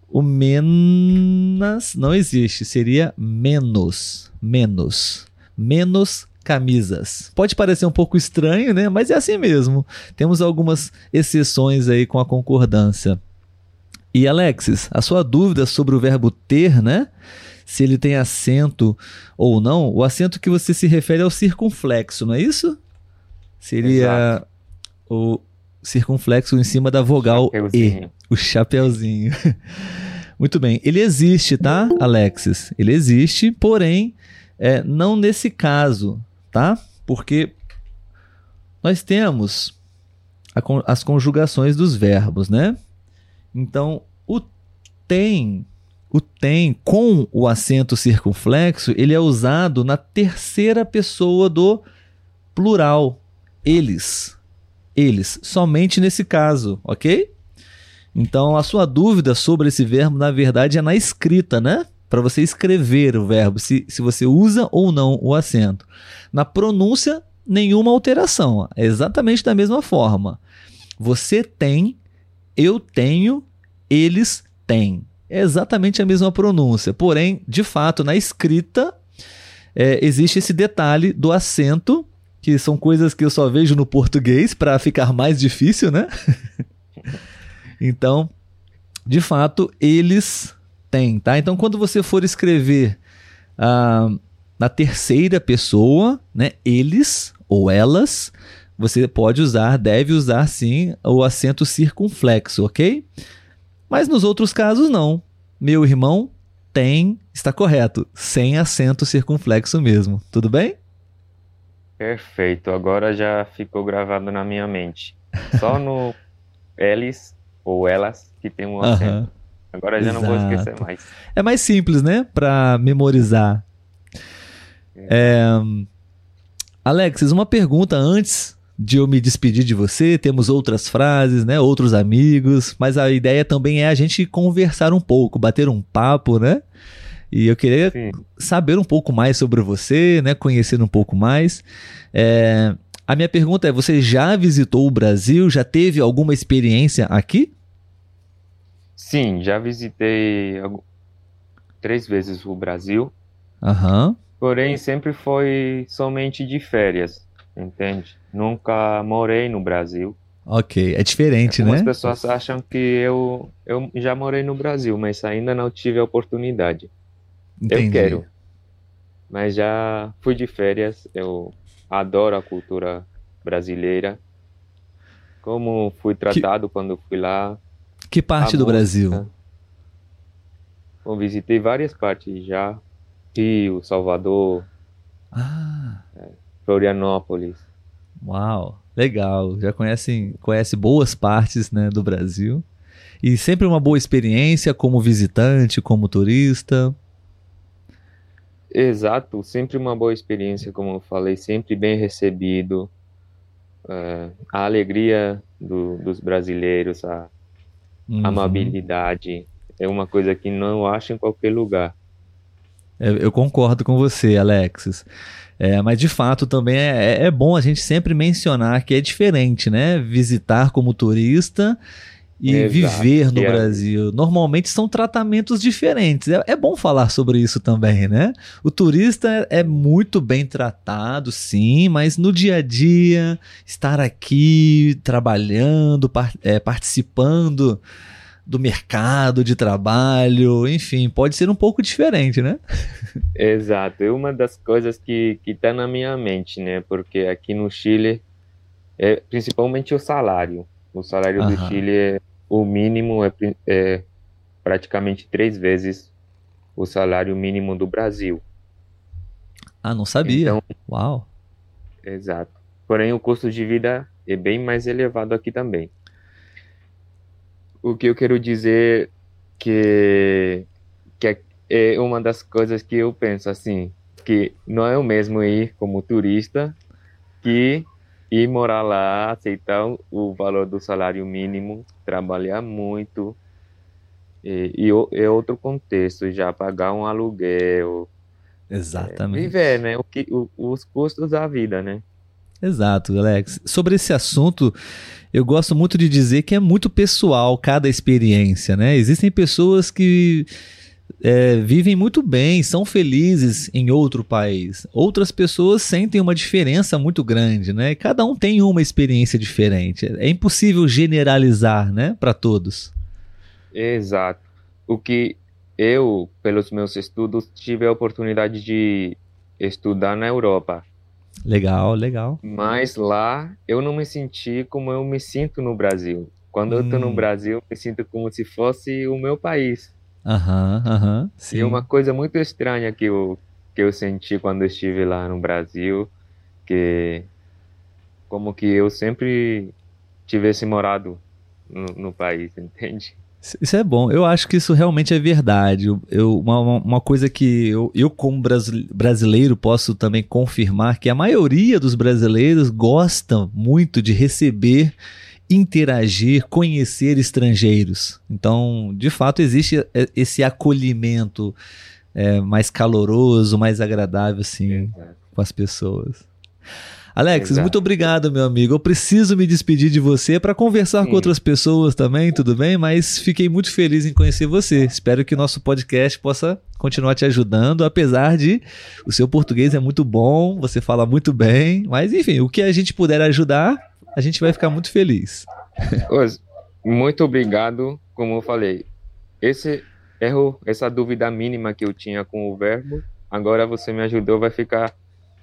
o menos não existe, seria menos, menos, menos camisas. Pode parecer um pouco estranho, né? Mas é assim mesmo. Temos algumas exceções aí com a concordância. E Alexis, a sua dúvida sobre o verbo ter, né? Se ele tem acento ou não, o acento que você se refere é o circunflexo, não é isso? Seria Exato. o circunflexo em cima da vogal E. O chapeuzinho. [laughs] Muito bem. Ele existe, tá, Alexis? Ele existe, porém, é, não nesse caso, tá? Porque nós temos a, as conjugações dos verbos, né? Então, o tem, o tem com o acento circunflexo, ele é usado na terceira pessoa do plural. Eles. Eles. Somente nesse caso, ok? Então, a sua dúvida sobre esse verbo, na verdade, é na escrita, né? Para você escrever o verbo, se, se você usa ou não o acento. Na pronúncia, nenhuma alteração. É exatamente da mesma forma. Você tem, eu tenho, eles têm. É exatamente a mesma pronúncia. Porém, de fato, na escrita, é, existe esse detalhe do acento, que são coisas que eu só vejo no português para ficar mais difícil, né? [laughs] Então, de fato, eles têm, tá? Então, quando você for escrever ah, na terceira pessoa, né, eles ou elas, você pode usar, deve usar sim o acento circunflexo, ok? Mas nos outros casos, não. Meu irmão tem, está correto, sem acento circunflexo mesmo. Tudo bem? Perfeito, agora já ficou gravado na minha mente. Só no [laughs] eles ou elas que tem um acento. Uhum. Agora já Exato. não vou esquecer mais. É mais simples, né? Para memorizar. É. É... Alexis, uma pergunta antes de eu me despedir de você. Temos outras frases, né? Outros amigos, mas a ideia também é a gente conversar um pouco, bater um papo, né? E eu queria Sim. saber um pouco mais sobre você, né? Conhecer um pouco mais. É... A minha pergunta é: você já visitou o Brasil? Já teve alguma experiência aqui? Sim, já visitei três vezes o Brasil. Uhum. Porém, sempre foi somente de férias, entende? Nunca morei no Brasil. Ok, é diferente, Algumas né? Algumas pessoas acham que eu, eu já morei no Brasil, mas ainda não tive a oportunidade. Entendi. Eu quero. Mas já fui de férias, eu adoro a cultura brasileira. Como fui tratado que... quando fui lá. Que parte do Brasil? Bom, visitei várias partes já. Rio, Salvador, ah. é, Florianópolis. Uau, legal. Já conhecem, conhece boas partes né, do Brasil. E sempre uma boa experiência como visitante, como turista. Exato, sempre uma boa experiência, como eu falei, sempre bem recebido. É, a alegria do, dos brasileiros, a uhum. amabilidade, é uma coisa que não acho em qualquer lugar. Eu, eu concordo com você, Alexis. É, mas de fato também é, é bom a gente sempre mencionar que é diferente, né? Visitar como turista e Exato, viver no é. Brasil. Normalmente são tratamentos diferentes. É, é, bom falar sobre isso também, né? O turista é muito bem tratado, sim, mas no dia a dia, estar aqui trabalhando, par é, participando do mercado de trabalho, enfim, pode ser um pouco diferente, né? [laughs] Exato. É uma das coisas que está na minha mente, né? Porque aqui no Chile, é principalmente o salário. O salário do Chile é o mínimo é, é praticamente três vezes o salário mínimo do Brasil. Ah, não sabia. Então, Uau. Exato. Porém, o custo de vida é bem mais elevado aqui também. O que eu quero dizer que, que é, é uma das coisas que eu penso assim, que não é o mesmo ir como turista que ir morar lá, aceitar o valor do salário mínimo, trabalhar muito. E, e é outro contexto, já pagar um aluguel. Exatamente. É, viver, né? O que, o, os custos da vida, né? Exato, Alex. Sobre esse assunto, eu gosto muito de dizer que é muito pessoal cada experiência, né? Existem pessoas que é, vivem muito bem, são felizes em outro país. Outras pessoas sentem uma diferença muito grande, né? Cada um tem uma experiência diferente. É impossível generalizar, né, para todos. Exato. O que eu, pelos meus estudos, tive a oportunidade de estudar na Europa. Legal, legal. Mas lá eu não me senti como eu me sinto no Brasil. Quando hum. eu tô no hum. Brasil, eu me sinto como se fosse o meu país. Aham, aham. E uma coisa muito estranha que eu, que eu senti quando estive lá no Brasil, que como que eu sempre tivesse morado no, no país, [laughs] entende? Isso é bom. Eu acho que isso realmente é verdade. Eu, uma, uma coisa que eu, eu, como brasileiro, posso também confirmar que a maioria dos brasileiros gosta muito de receber interagir, conhecer estrangeiros. Então, de fato, existe esse acolhimento é, mais caloroso, mais agradável, assim, com as pessoas. Alex, Exato. muito obrigado, meu amigo. Eu preciso me despedir de você para conversar Sim. com outras pessoas também, tudo bem? Mas fiquei muito feliz em conhecer você. Espero que o nosso podcast possa continuar te ajudando, apesar de o seu português é muito bom, você fala muito bem, mas enfim, o que a gente puder ajudar, a gente vai ficar muito feliz. [laughs] Muito obrigado, como eu falei. Esse erro, essa dúvida mínima que eu tinha com o verbo, agora você me ajudou, vai ficar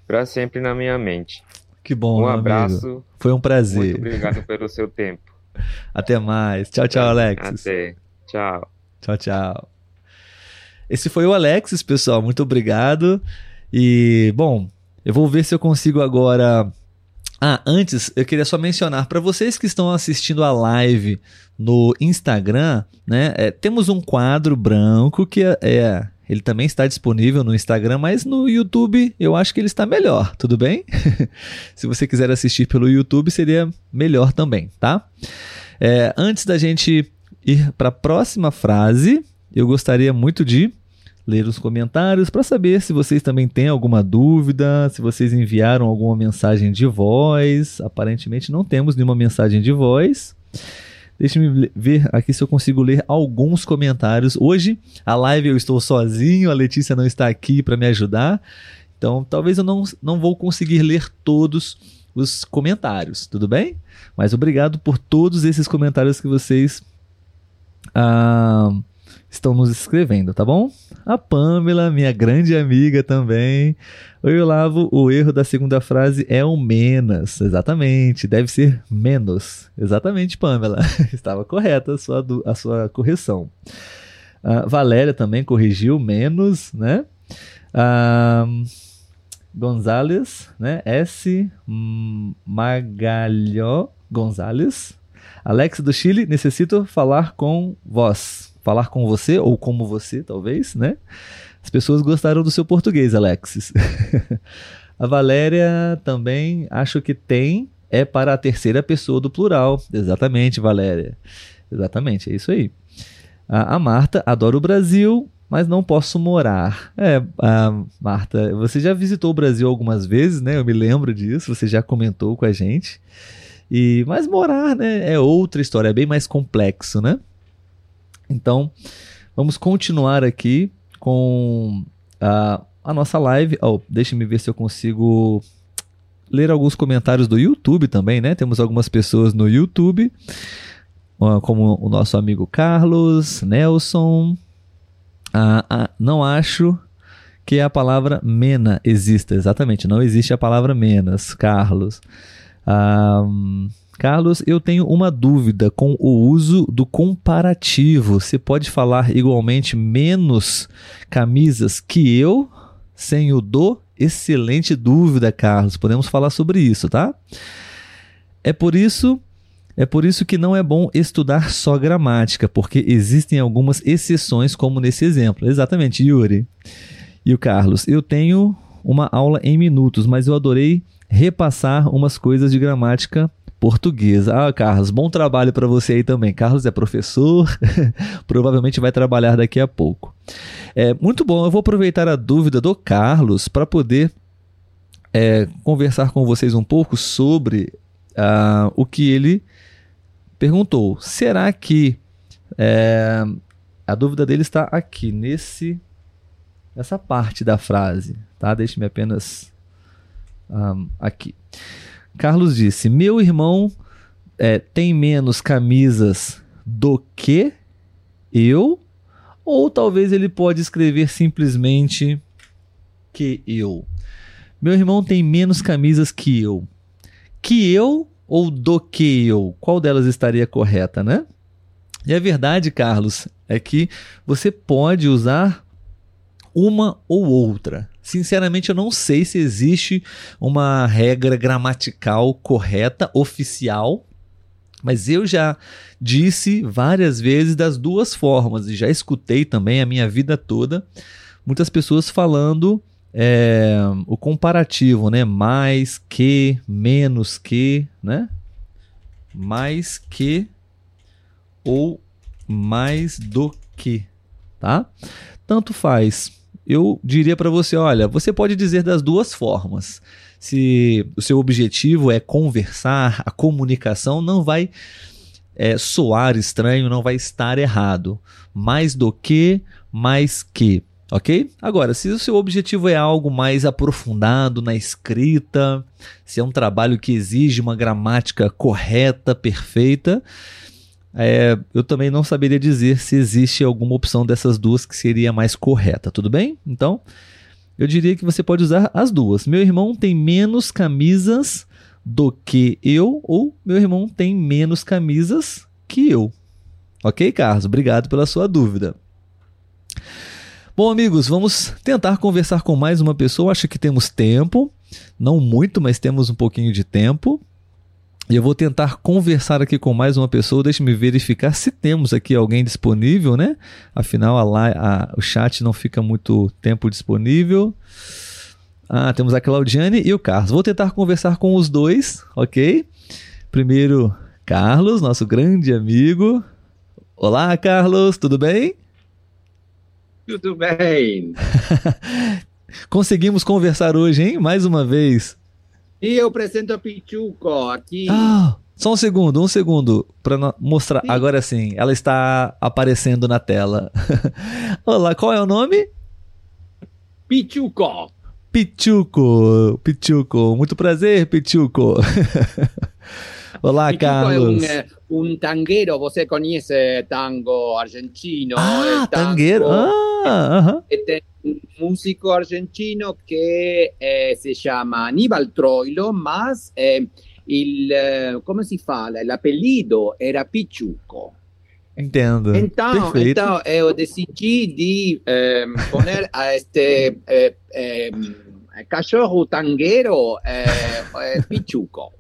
para sempre na minha mente. Que bom, Um abraço. Amigo. Foi um prazer. Muito obrigado pelo seu tempo. [laughs] Até mais. Tchau, tchau, Alex. Até. Tchau. Tchau, tchau. Esse foi o Alexis, pessoal. Muito obrigado. E, bom, eu vou ver se eu consigo agora ah, antes eu queria só mencionar para vocês que estão assistindo a live no Instagram, né? É, temos um quadro branco que é, é, ele também está disponível no Instagram, mas no YouTube eu acho que ele está melhor, tudo bem? [laughs] Se você quiser assistir pelo YouTube seria melhor também, tá? É, antes da gente ir para a próxima frase, eu gostaria muito de ler os comentários para saber se vocês também têm alguma dúvida, se vocês enviaram alguma mensagem de voz. Aparentemente não temos nenhuma mensagem de voz. Deixe-me ver aqui se eu consigo ler alguns comentários. Hoje, a live eu estou sozinho, a Letícia não está aqui para me ajudar. Então, talvez eu não, não vou conseguir ler todos os comentários, tudo bem? Mas obrigado por todos esses comentários que vocês ah, estão nos escrevendo, tá bom? A Pamela, minha grande amiga também. Oi, Olavo, o erro da segunda frase é o menos. Exatamente, deve ser menos. Exatamente, Pamela. [laughs] Estava correta a sua, a sua correção. A Valéria também corrigiu menos, né? Gonzalez, né? S. Magalhó Gonzalez. Alex do Chile, necessito falar com vós falar com você, ou como você, talvez, né? As pessoas gostaram do seu português, Alexis. [laughs] a Valéria também acho que tem, é para a terceira pessoa do plural. Exatamente, Valéria. Exatamente, é isso aí. A, a Marta adora o Brasil, mas não posso morar. É, Marta, você já visitou o Brasil algumas vezes, né? Eu me lembro disso, você já comentou com a gente. E mas morar, né, é outra história, é bem mais complexo, né? Então, vamos continuar aqui com a, a nossa live. Oh, Deixa-me ver se eu consigo ler alguns comentários do YouTube também, né? Temos algumas pessoas no YouTube, como o nosso amigo Carlos, Nelson. Ah, ah, não acho que a palavra mena exista, exatamente. Não existe a palavra menas, Carlos. Ah, Carlos, eu tenho uma dúvida com o uso do comparativo. Você pode falar igualmente menos camisas que eu sem o do? Excelente dúvida, Carlos. Podemos falar sobre isso, tá? É por isso, é por isso que não é bom estudar só gramática, porque existem algumas exceções, como nesse exemplo. Exatamente, Yuri. E o Carlos, eu tenho uma aula em minutos, mas eu adorei repassar umas coisas de gramática portuguesa. Ah, Carlos, bom trabalho para você aí também. Carlos é professor, [laughs] provavelmente vai trabalhar daqui a pouco. É muito bom. Eu vou aproveitar a dúvida do Carlos para poder é, conversar com vocês um pouco sobre uh, o que ele perguntou. Será que é, a dúvida dele está aqui nesse nessa parte da frase, tá? Deixe-me apenas um, aqui. Carlos disse: Meu irmão é, tem menos camisas do que eu? Ou talvez ele pode escrever simplesmente que eu. Meu irmão tem menos camisas que eu. Que eu ou do que eu? Qual delas estaria correta, né? E a verdade, Carlos, é que você pode usar uma ou outra. Sinceramente, eu não sei se existe uma regra gramatical correta, oficial, mas eu já disse várias vezes das duas formas e já escutei também a minha vida toda muitas pessoas falando é, o comparativo, né? Mais que, menos que, né? Mais que ou mais do que, tá? Tanto faz eu diria para você: olha, você pode dizer das duas formas. Se o seu objetivo é conversar, a comunicação não vai é, soar estranho, não vai estar errado. Mais do que, mais que. Ok? Agora, se o seu objetivo é algo mais aprofundado na escrita, se é um trabalho que exige uma gramática correta, perfeita, é, eu também não saberia dizer se existe alguma opção dessas duas que seria mais correta, tudo bem? Então, eu diria que você pode usar as duas. Meu irmão tem menos camisas do que eu, ou meu irmão tem menos camisas que eu. Ok, Carlos? Obrigado pela sua dúvida. Bom, amigos, vamos tentar conversar com mais uma pessoa. Acho que temos tempo. Não muito, mas temos um pouquinho de tempo. E eu vou tentar conversar aqui com mais uma pessoa. Deixe-me verificar se temos aqui alguém disponível, né? Afinal, a, a, o chat não fica muito tempo disponível. Ah, temos a Claudiane e o Carlos. Vou tentar conversar com os dois, ok? Primeiro, Carlos, nosso grande amigo. Olá, Carlos, tudo bem? Tudo bem. [laughs] Conseguimos conversar hoje, hein? Mais uma vez. E eu apresento a Pichuco aqui. Ah, só um segundo, um segundo, para mostrar. Sim. Agora sim, ela está aparecendo na tela. [laughs] Olá, qual é o nome? Pichuco. Pichuco, Pichuco. Muito prazer, Pichuco. [laughs] Olá, Pichuco Carlos. É um, um tangueiro, você conhece tango argentino? Ah, tango, tangueiro. Ah, uh -huh un músico argentino che eh, si chiama Aníbal Troilo, ma eh, il, eh, come si fa? L'appellido era Pichuco. Entendo. Então, então eu decidi de eh, poner a este eh, eh, cachorro tangueiro Pichuco.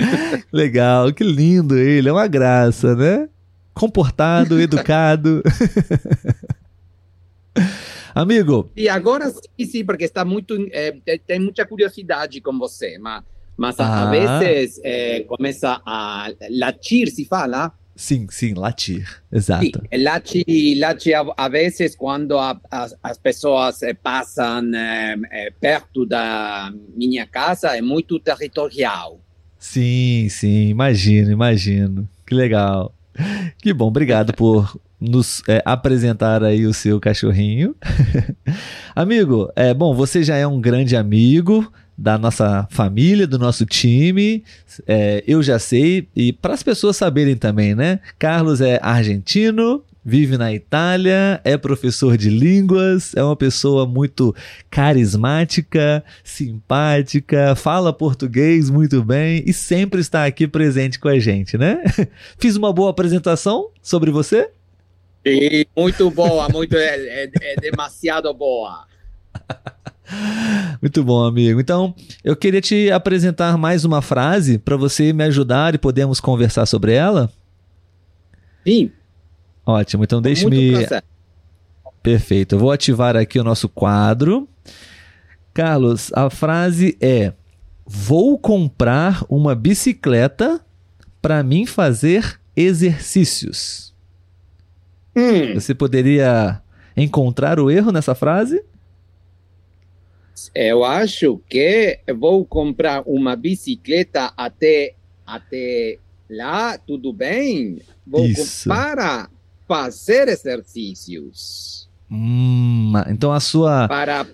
[laughs] Legal, que lindo ele, é uma graça, né? Comportado, educado. [laughs] Amigo. E agora sim, sim, porque está muito. É, tem muita curiosidade com você, mas, mas ah. a vezes é, começa a latir, se fala. Sim, sim, latir, exato. Sim, late, late a, a vezes quando a, a, as pessoas eh, passam é, perto da minha casa, é muito territorial. Sim, sim, imagino, imagino. Que legal. Que bom, obrigado por nos é, apresentar aí o seu cachorrinho. [laughs] amigo, é bom, você já é um grande amigo da nossa família, do nosso time. É, eu já sei, e para as pessoas saberem também, né? Carlos é argentino, vive na Itália, é professor de línguas, é uma pessoa muito carismática, simpática, fala português muito bem e sempre está aqui presente com a gente, né? [laughs] Fiz uma boa apresentação sobre você? Sim, muito boa, muito é, é, é demasiado boa. [laughs] Muito bom, amigo. Então, eu queria te apresentar mais uma frase para você me ajudar e podemos conversar sobre ela. Sim. Ótimo. Então, deixe-me. Perfeito. Eu vou ativar aqui o nosso quadro. Carlos, a frase é: Vou comprar uma bicicleta para mim fazer exercícios. Hum. Você poderia encontrar o erro nessa frase? Eu acho que vou comprar uma bicicleta até, até lá, tudo bem? Vou Isso. para fazer exercícios. Hum, então a sua para,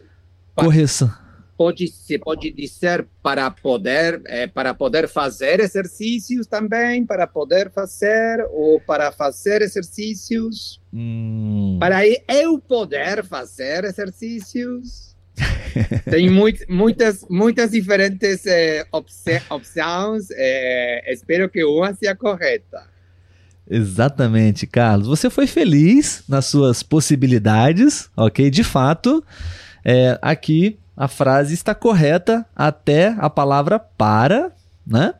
correção. Pode, se pode dizer para poder, é, para poder fazer exercícios também, para poder fazer, ou para fazer exercícios. Hum. Para eu poder fazer exercícios. [laughs] Tem muito, muitas, muitas diferentes é, opções. É, espero que uma seja correta. Exatamente, Carlos. Você foi feliz nas suas possibilidades, ok? De fato, é, aqui a frase está correta até a palavra para, né?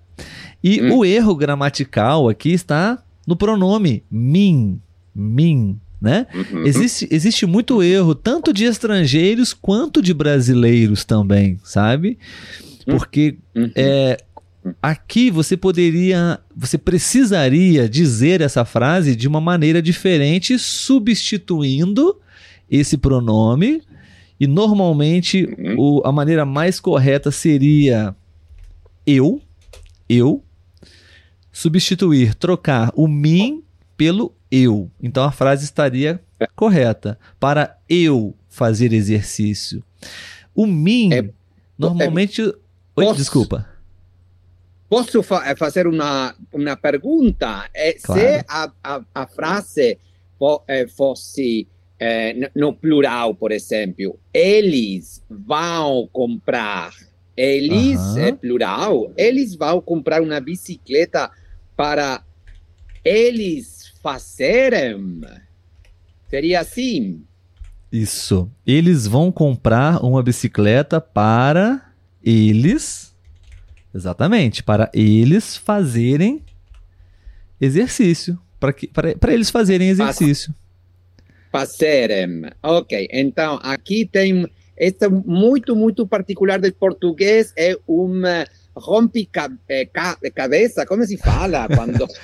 E hum. o erro gramatical aqui está no pronome mim, mim, né? Uhum. Existe, existe muito erro, tanto de estrangeiros quanto de brasileiros também, sabe? Porque uhum. é, aqui você poderia, você precisaria dizer essa frase de uma maneira diferente, substituindo esse pronome. E normalmente uhum. o, a maneira mais correta seria eu, eu, substituir, trocar o mim pelo eu. Então a frase estaria correta. Para eu fazer exercício. O mim, é, normalmente. É, Oi, posso, desculpa. Posso fa fazer uma, uma pergunta? É, claro. Se a, a, a frase é, fosse é, no plural, por exemplo, eles vão comprar. Eles é plural. Eles vão comprar uma bicicleta para eles fazerem. Seria assim. Isso. Eles vão comprar uma bicicleta para eles. Exatamente, para eles fazerem exercício. Para eles fazerem exercício. Fazerem. Ok, então aqui tem. Esta muito, muito particular do português é uma rompe-cabeça. Como se fala quando. [laughs]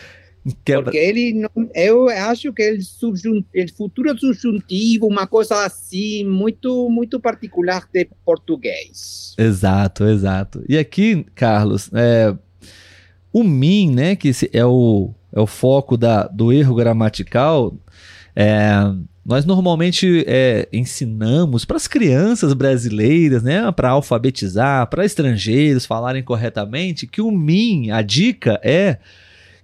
Quebra. Porque ele não, eu acho que ele, subjunt, ele futuro subjuntivo, uma coisa assim, muito, muito particular de português. Exato, exato. E aqui, Carlos, é, o mim, né, que é o, é o foco da, do erro gramatical, é, nós normalmente é, ensinamos para as crianças brasileiras, né, para alfabetizar, para estrangeiros falarem corretamente, que o mim, a dica é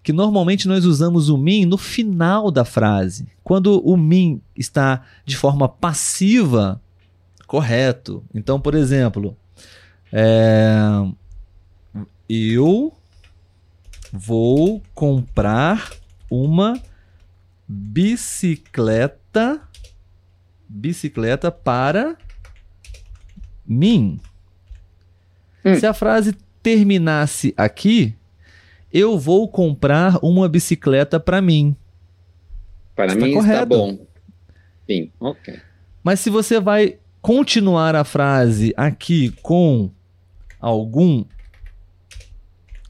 que normalmente nós usamos o mim no final da frase. Quando o mim está de forma passiva, correto. Então, por exemplo, é, eu vou comprar uma bicicleta bicicleta para mim. Hum. Se a frase terminasse aqui, eu vou comprar uma bicicleta para mim. Para mim correto. está bom. Sim, ok. Mas se você vai continuar a frase aqui com algum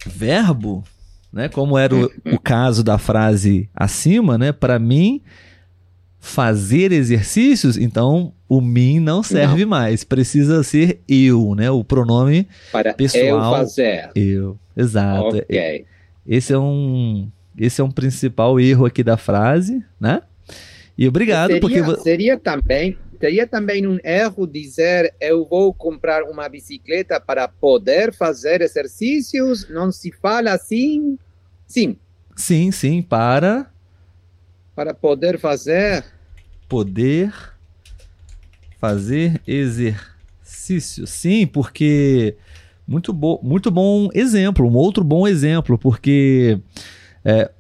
verbo, né, como era o, o caso da frase acima, né, para mim fazer exercícios, então o mim não serve não. mais. Precisa ser eu, né? O pronome Para pessoal. Eu fazer. Eu. Exato. Ok. Esse é um, esse é um principal erro aqui da frase, né? E obrigado seria, porque seria também seria também um erro dizer eu vou comprar uma bicicleta para poder fazer exercícios. Não se fala assim. Sim. Sim, sim. Para para poder fazer poder fazer exercício. Sim, porque muito, bo muito bom exemplo, um outro bom exemplo, porque é,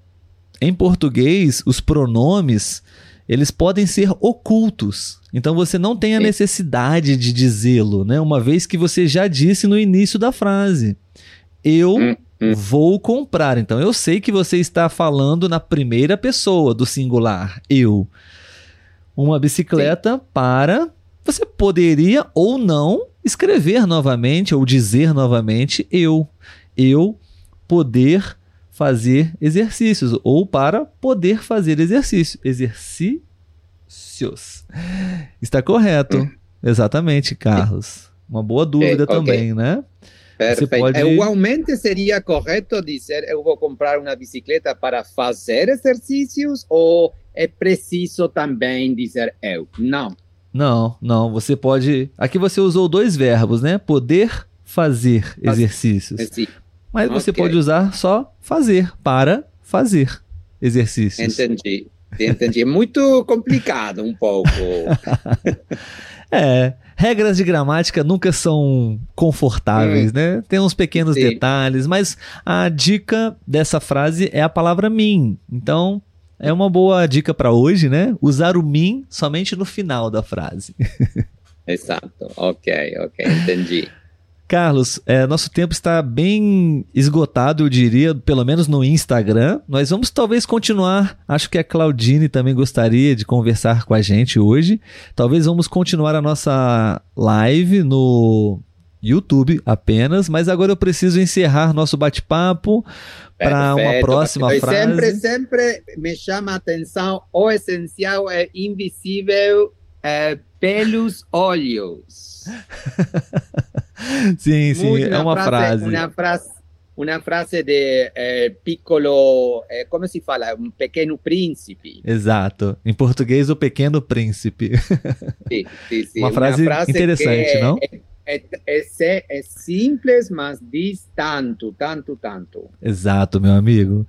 em português os pronomes eles podem ser ocultos. Então você não tem a necessidade de dizê-lo, né? Uma vez que você já disse no início da frase. Eu hum, hum. vou comprar. Então eu sei que você está falando na primeira pessoa do singular. Eu. Uma bicicleta Sim. para você poderia ou não escrever novamente ou dizer novamente eu. Eu poder fazer exercícios ou para poder fazer exercício. Exercícios. Está correto. Hum. [clears throat] Exatamente, Carlos. Uma boa dúvida é, okay. também, né? Perfeito. Pode... Igualmente seria correto dizer eu vou comprar uma bicicleta para fazer exercícios ou é preciso também dizer eu? Não. Não, não. Você pode. Aqui você usou dois verbos, né? Poder fazer exercícios. Mas você okay. pode usar só fazer para fazer exercícios. Entendi. Entendi. É muito complicado um pouco. [laughs] é. Regras de gramática nunca são confortáveis, hum. né? Tem uns pequenos Sim. detalhes, mas a dica dessa frase é a palavra mim. Então, é uma boa dica para hoje, né? Usar o mim somente no final da frase. [laughs] Exato. Ok, ok, entendi. Carlos, é, nosso tempo está bem esgotado, eu diria, pelo menos no Instagram. Nós vamos talvez continuar. Acho que a Claudine também gostaria de conversar com a gente hoje. Talvez vamos continuar a nossa live no YouTube apenas, mas agora eu preciso encerrar nosso bate-papo para uma próxima frase. Sempre, sempre me chama a atenção o essencial é invisível é, pelos olhos. [laughs] sim, sim, é uma frase, frase. Uma frase, uma frase de é, piccolo, é, como se fala? Um pequeno príncipe. Exato. Em português, o pequeno príncipe. Sim, sim, sim. [laughs] Uma frase, uma frase interessante, não? É, é, é, é, simples, mas diz tanto, tanto, tanto. Exato, meu amigo.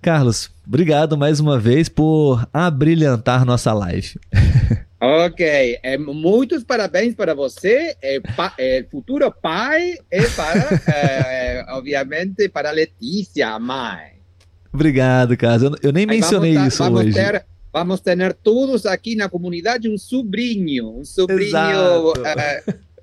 Carlos, obrigado mais uma vez por abrilhantar nossa live. [laughs] Ok, é, muitos parabéns para você, é, pa, é, futuro pai, e para, é, é, obviamente, para Letícia, a mãe. Obrigado, Carlos. Eu, eu nem mencionei vamos, isso vamos hoje. Ter, vamos ter todos aqui na comunidade um sobrinho, um sobrinho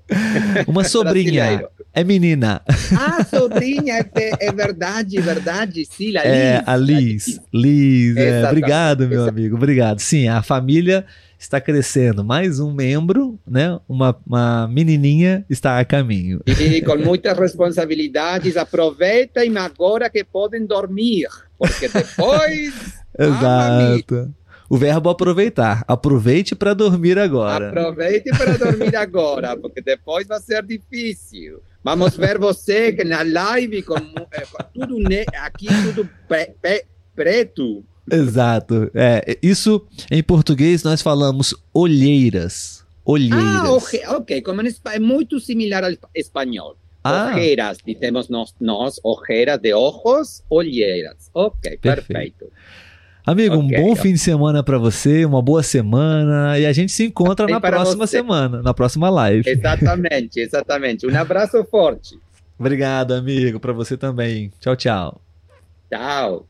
[laughs] Uma sobrinha. É menina. Ah, sobrinha, é, é verdade, verdade. Sim, a Liz. É, a Liz. Liz, é, obrigado, meu amigo, obrigado. Sim, a família está crescendo. Mais um membro, né? Uma, uma menininha está a caminho. E com muitas responsabilidades, aproveitem agora que podem dormir, porque depois... [laughs] Exato o verbo aproveitar. Aproveite para dormir agora. Aproveite para dormir agora, [laughs] porque depois vai ser difícil. Vamos ver você na live com, é, tudo aqui tudo pre, pre, preto. Exato. É, isso em português nós falamos olheiras. Olheiras. Ah, okay, ok. Como é muito similar ao espanhol. Ah. Ojeras, dizemos nós, nós, ojeras de ojos, olheiras. Ok, perfeito. perfeito. Amigo, okay, um bom fim de semana para você, uma boa semana e a gente se encontra na próxima você. semana, na próxima live. Exatamente, exatamente. Um abraço forte. [laughs] Obrigado, amigo, para você também. Tchau, tchau. Tchau.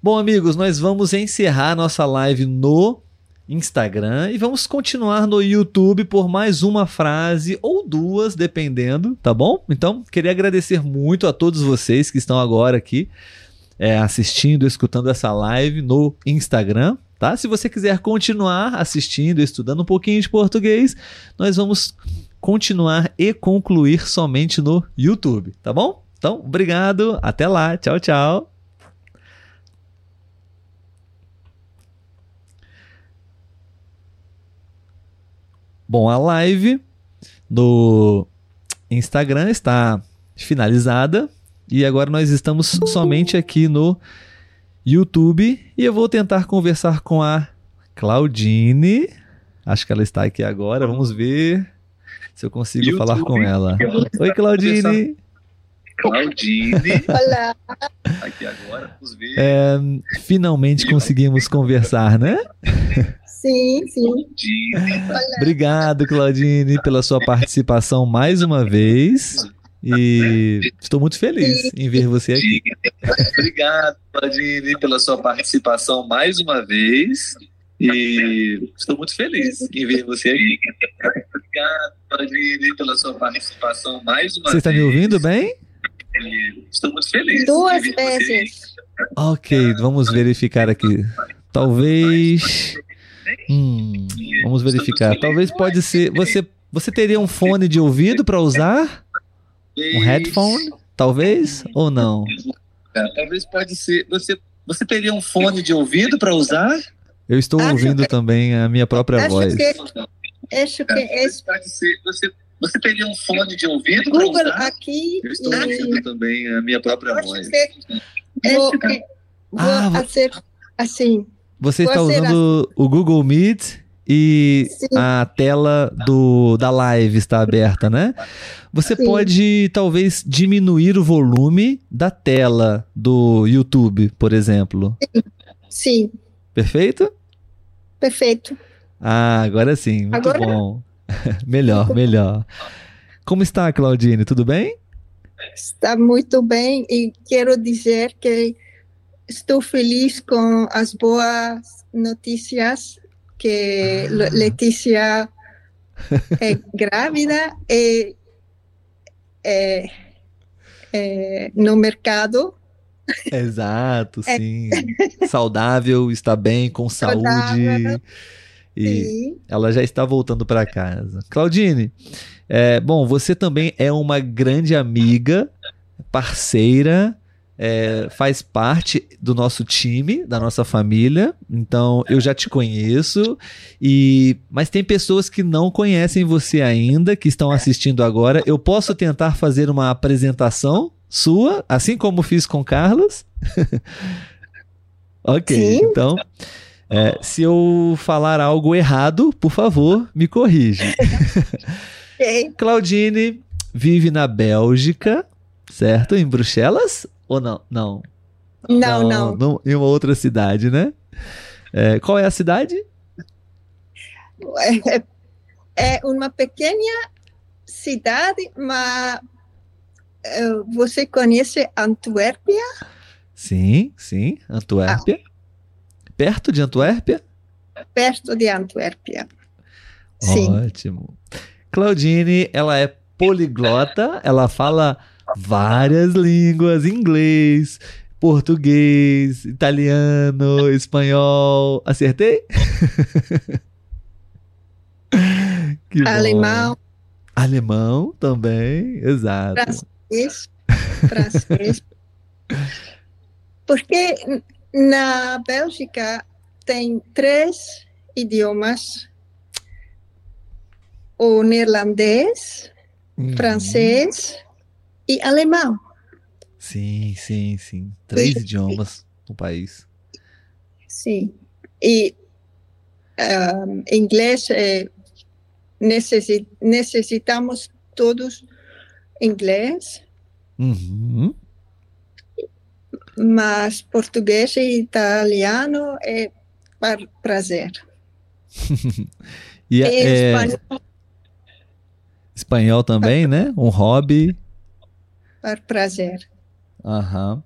Bom, amigos, nós vamos encerrar nossa live no Instagram e vamos continuar no YouTube por mais uma frase ou duas, dependendo, tá bom? Então, queria agradecer muito a todos vocês que estão agora aqui é, assistindo, escutando essa live no Instagram. Tá? Se você quiser continuar assistindo, estudando um pouquinho de português, nós vamos continuar e concluir somente no YouTube, tá bom? Então, obrigado, até lá, tchau, tchau. Bom, a live no Instagram está finalizada e agora nós estamos somente aqui no YouTube e eu vou tentar conversar com a Claudine. Acho que ela está aqui agora. Vamos ver se eu consigo YouTube. falar com ela. Oi, Claudine. Claudine. Olá. Aqui agora, vamos ver. É, finalmente conseguimos conversar, né? Sim, sim. Obrigado, Claudine, pela sua participação mais uma vez. E estou muito feliz em ver você aqui. Obrigado, Claudine, pela sua participação mais uma vez. E estou muito feliz em ver você aqui. Obrigado, Claudine, pela sua participação mais uma vez. Você está me ouvindo bem? Estou muito feliz. Duas vezes. Ok, vamos verificar aqui. Talvez. Hum, vamos verificar. Talvez pode ser. Você, você teria um fone de ouvido para usar? Um headphone? Talvez ou não? É, talvez pode ser. Você, você teria um fone de ouvido para usar? Eu estou acho ouvindo que... também a minha própria acho voz. Que, acho que é, esse... pode ser. Você, você teria um fone de ouvido Google para usar? aqui. Eu estou ouvindo também a minha própria acho voz. Que, vou, vou ah, fazer assim. Você está usando assim. o Google Meet e Sim. a tela do, da live está aberta, né? Você Sim. pode talvez diminuir o volume da tela do YouTube, por exemplo. Sim. sim. Perfeito? Perfeito. Ah, agora sim, muito agora... bom. [laughs] melhor, melhor. Como está, Claudine? Tudo bem? Está muito bem e quero dizer que estou feliz com as boas notícias que ah. Letícia é [laughs] grávida e é, é, no mercado. Exato, é. sim. Saudável, está bem, com saúde. E sim. ela já está voltando para casa. Claudine, é, bom, você também é uma grande amiga, parceira é, faz parte do nosso time, da nossa família. Então eu já te conheço e mas tem pessoas que não conhecem você ainda, que estão assistindo agora. Eu posso tentar fazer uma apresentação sua, assim como fiz com Carlos. [laughs] ok, Sim. então é, se eu falar algo errado, por favor, me corrija. [laughs] Claudine vive na Bélgica, certo? Em Bruxelas ou não? Não. Não, não. não. em uma outra cidade, né? É, qual é a cidade? É, é uma pequena cidade, mas é, você conhece Antuérpia? Sim, sim, Antuérpia. Ah. Perto de Antuérpia? Perto de Antuérpia. Sim. Ótimo. Claudine, ela é poliglota, ela fala várias línguas, inglês, português, italiano, espanhol. Acertei? [laughs] Alemão. Alemão também, exato. Francês. Francês. Porque na Bélgica tem três idiomas: o neerlandês, uhum. francês e alemão. Sim, sim, sim. Três e, idiomas no país. Sim. E um, inglês, é, necessit, necessitamos todos inglês. Uhum. Mas português e italiano é para prazer. [laughs] e, e é... espanhol. espanhol também, né? Um hobby prazer. Aham.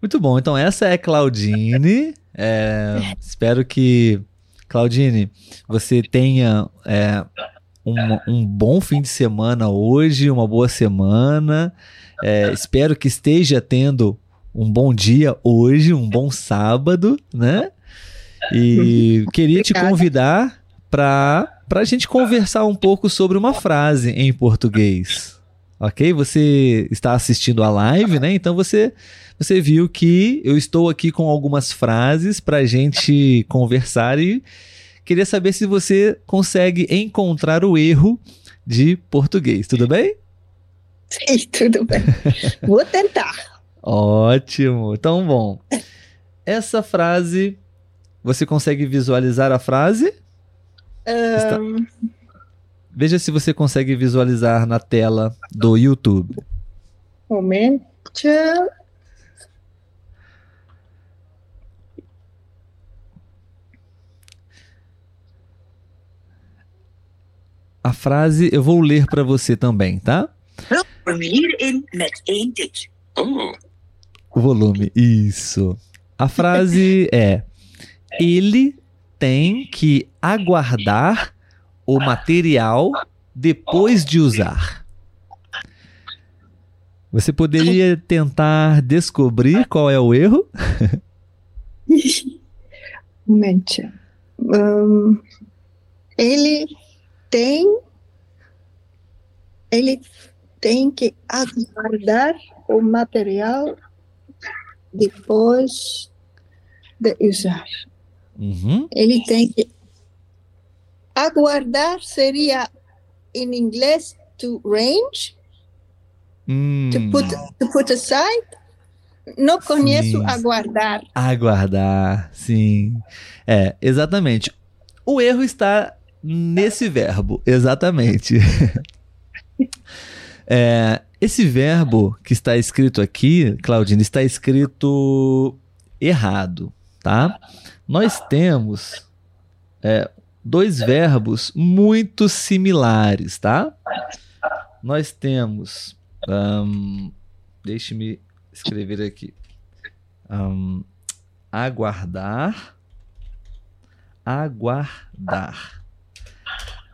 Muito bom. Então, essa é Claudine. É, espero que, Claudine, você tenha é, um, um, bom fim de semana hoje, uma boa semana. É, espero que esteja tendo um bom dia hoje, um bom sábado, né? E queria te convidar para a gente conversar um pouco sobre uma frase em português ok? Você está assistindo a live, né? Então você você viu que eu estou aqui com algumas frases para a gente conversar e Queria saber se você consegue encontrar o erro de português, tudo bem? Sim, tudo bem. Vou tentar. Ótimo. Então, bom. Essa frase, você consegue visualizar a frase? Um... Está... Veja se você consegue visualizar na tela do YouTube. Momento. A frase eu vou ler para você também, tá? O volume, isso. A frase é: Ele tem que aguardar o material depois de usar. Você poderia tentar descobrir qual é o erro? Momento. Um, ele tem ele tem que aguardar o material depois de usar. Uhum. Ele tem que aguardar seria em inglês to range, hum. to, put, to put aside. Não conheço sim. aguardar. Aguardar, sim. É, exatamente. O erro está nesse verbo, exatamente. [laughs] é, esse verbo que está escrito aqui, Claudine, está escrito errado, tá? Nós temos é, dois verbos muito similares, tá? Nós temos, um, deixe-me escrever aqui, um, aguardar, aguardar.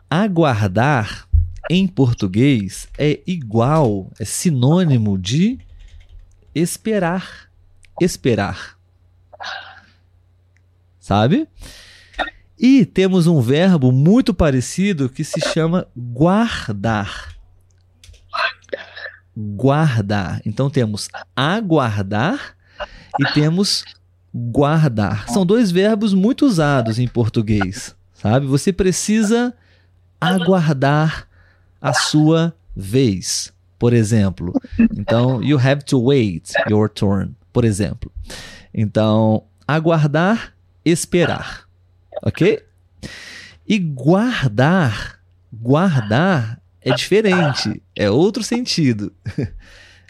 Aguardar em português é igual, é sinônimo de esperar. Esperar. Sabe? E temos um verbo muito parecido que se chama guardar. Guardar. Então temos aguardar e temos guardar. São dois verbos muito usados em português, sabe? Você precisa aguardar a sua vez, por exemplo. Então, you have to wait your turn, por exemplo. Então, aguardar, esperar, ok? E guardar, guardar é diferente, é outro sentido. [laughs]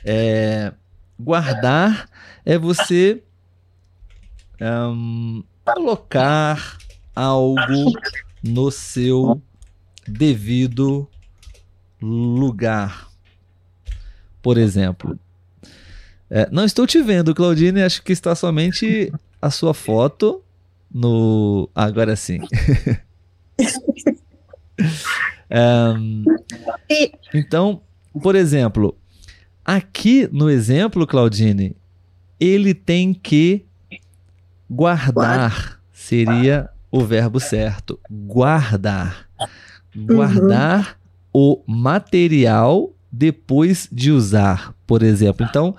É, guardar é você um, colocar algo no seu devido lugar. Por exemplo. É, não estou te vendo, Claudine. Acho que está somente a sua foto no. Agora sim. [laughs] um, então, por exemplo, aqui no exemplo, Claudine, ele tem que guardar. Seria o verbo certo. Guardar. Guardar uhum. o material depois de usar, por exemplo. Então,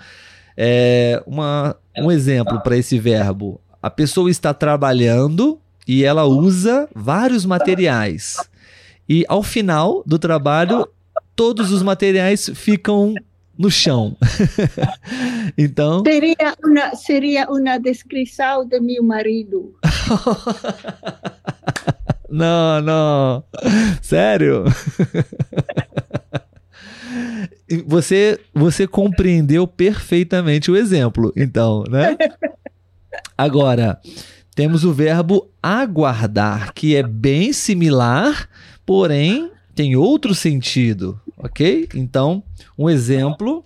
é uma, um exemplo para esse verbo. A pessoa está trabalhando e ela usa vários materiais. E ao final do trabalho, todos os materiais ficam no chão. [laughs] então. Seria uma, seria uma descrição de meu marido. [laughs] não, não. Sério? [laughs] Você, você compreendeu perfeitamente o exemplo, então, né? Agora, temos o verbo aguardar, que é bem similar, porém tem outro sentido, ok? Então, um exemplo,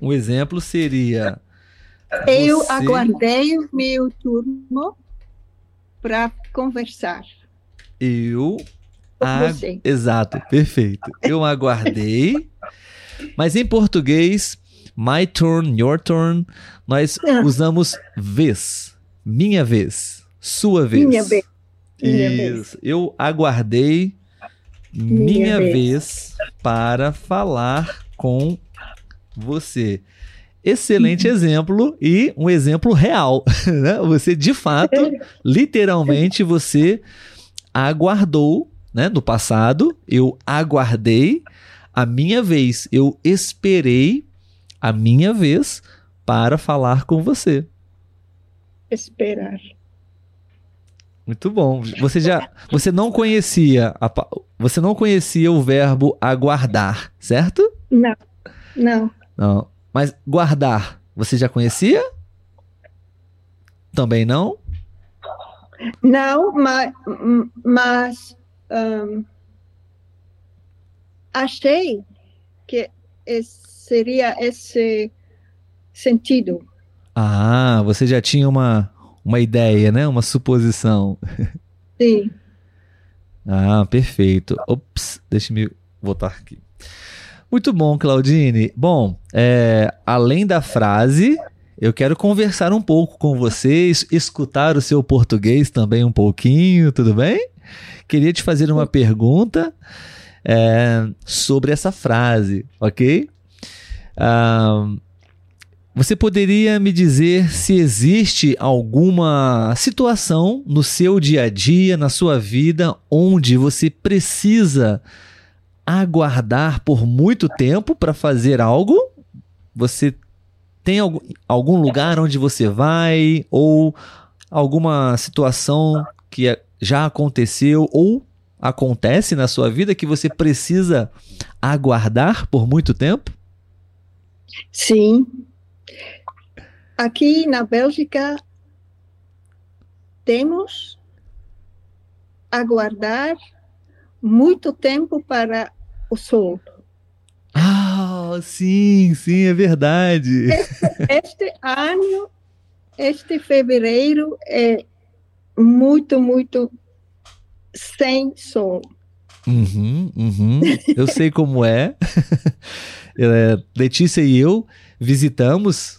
um exemplo seria. Eu você... aguardei o meu turno para conversar. Eu. Ag... Exato, perfeito. Eu aguardei, mas em português, my turn, your turn, nós ah. usamos vez, minha vez, sua vez. Minha vez. Minha Isso. Vez. Eu aguardei minha, minha vez. vez para falar com você. excelente exemplo e um exemplo real. [laughs] Né? Você, de fato, [laughs] literalmente, você aguardou, né? No passado, eu aguardei a minha vez, eu esperei a minha vez para falar com você. Esperar. Muito bom. Você já, você não conhecia, a, você não conhecia o verbo aguardar, certo? Não, não. Não. Mas guardar, você já conhecia? Também não? Não, mas, mas um, achei que seria esse sentido. Ah, você já tinha uma, uma ideia, né? Uma suposição. Sim. [laughs] Ah, perfeito. Ops, deixa-me voltar aqui. Muito bom, Claudine. Bom, é, além da frase, eu quero conversar um pouco com vocês, escutar o seu português também um pouquinho, tudo bem? Queria te fazer uma pergunta é, sobre essa frase, ok? Ah, você poderia me dizer se existe alguma situação no seu dia a dia, na sua vida, onde você precisa aguardar por muito tempo para fazer algo? Você tem algum, lugar onde você vai ou alguma situação que já aconteceu ou acontece na sua vida que você precisa aguardar por muito tempo? Sim, Aqui na Bélgica temos aguardar muito tempo para o sol. Ah, sim, sim, é verdade. Este, este ano, este fevereiro é muito, muito sem sol. Uhum, uhum. Eu sei como é. [laughs] é. Letícia e eu visitamos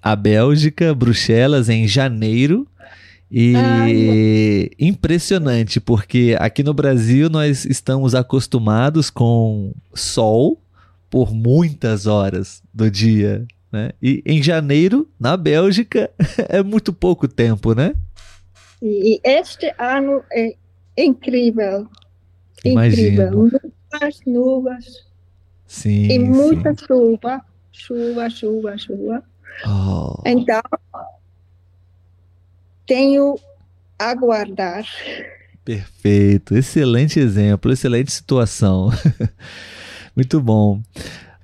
a Bélgica, Bruxelas, em janeiro. E Ai, impressionante, porque aqui no Brasil nós estamos acostumados com sol por muitas horas do dia. Né? E em janeiro, na Bélgica, [laughs] é muito pouco tempo, né? E este ano é incrível. Imagino. Incrível. Muitas nuvens. Sim. E muita sim. chuva. Chuva, chuva, chuva. Oh. Então, tenho aguardar. Perfeito, excelente exemplo, excelente situação. [laughs] Muito bom.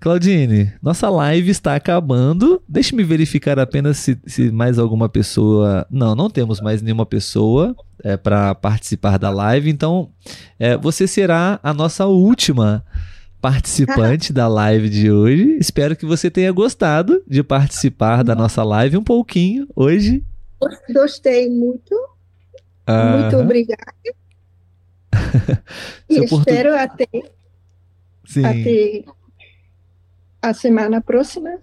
Claudine, nossa live está acabando. Deixe-me verificar apenas se, se, mais alguma pessoa. Não, não temos mais nenhuma pessoa é, para participar da live. Então, é, você será a nossa última participante da live de hoje. Espero que você tenha gostado de participar da nossa live um pouquinho hoje. Gostei muito. Muito obrigada. [laughs] e espero até, sim. até a semana próxima.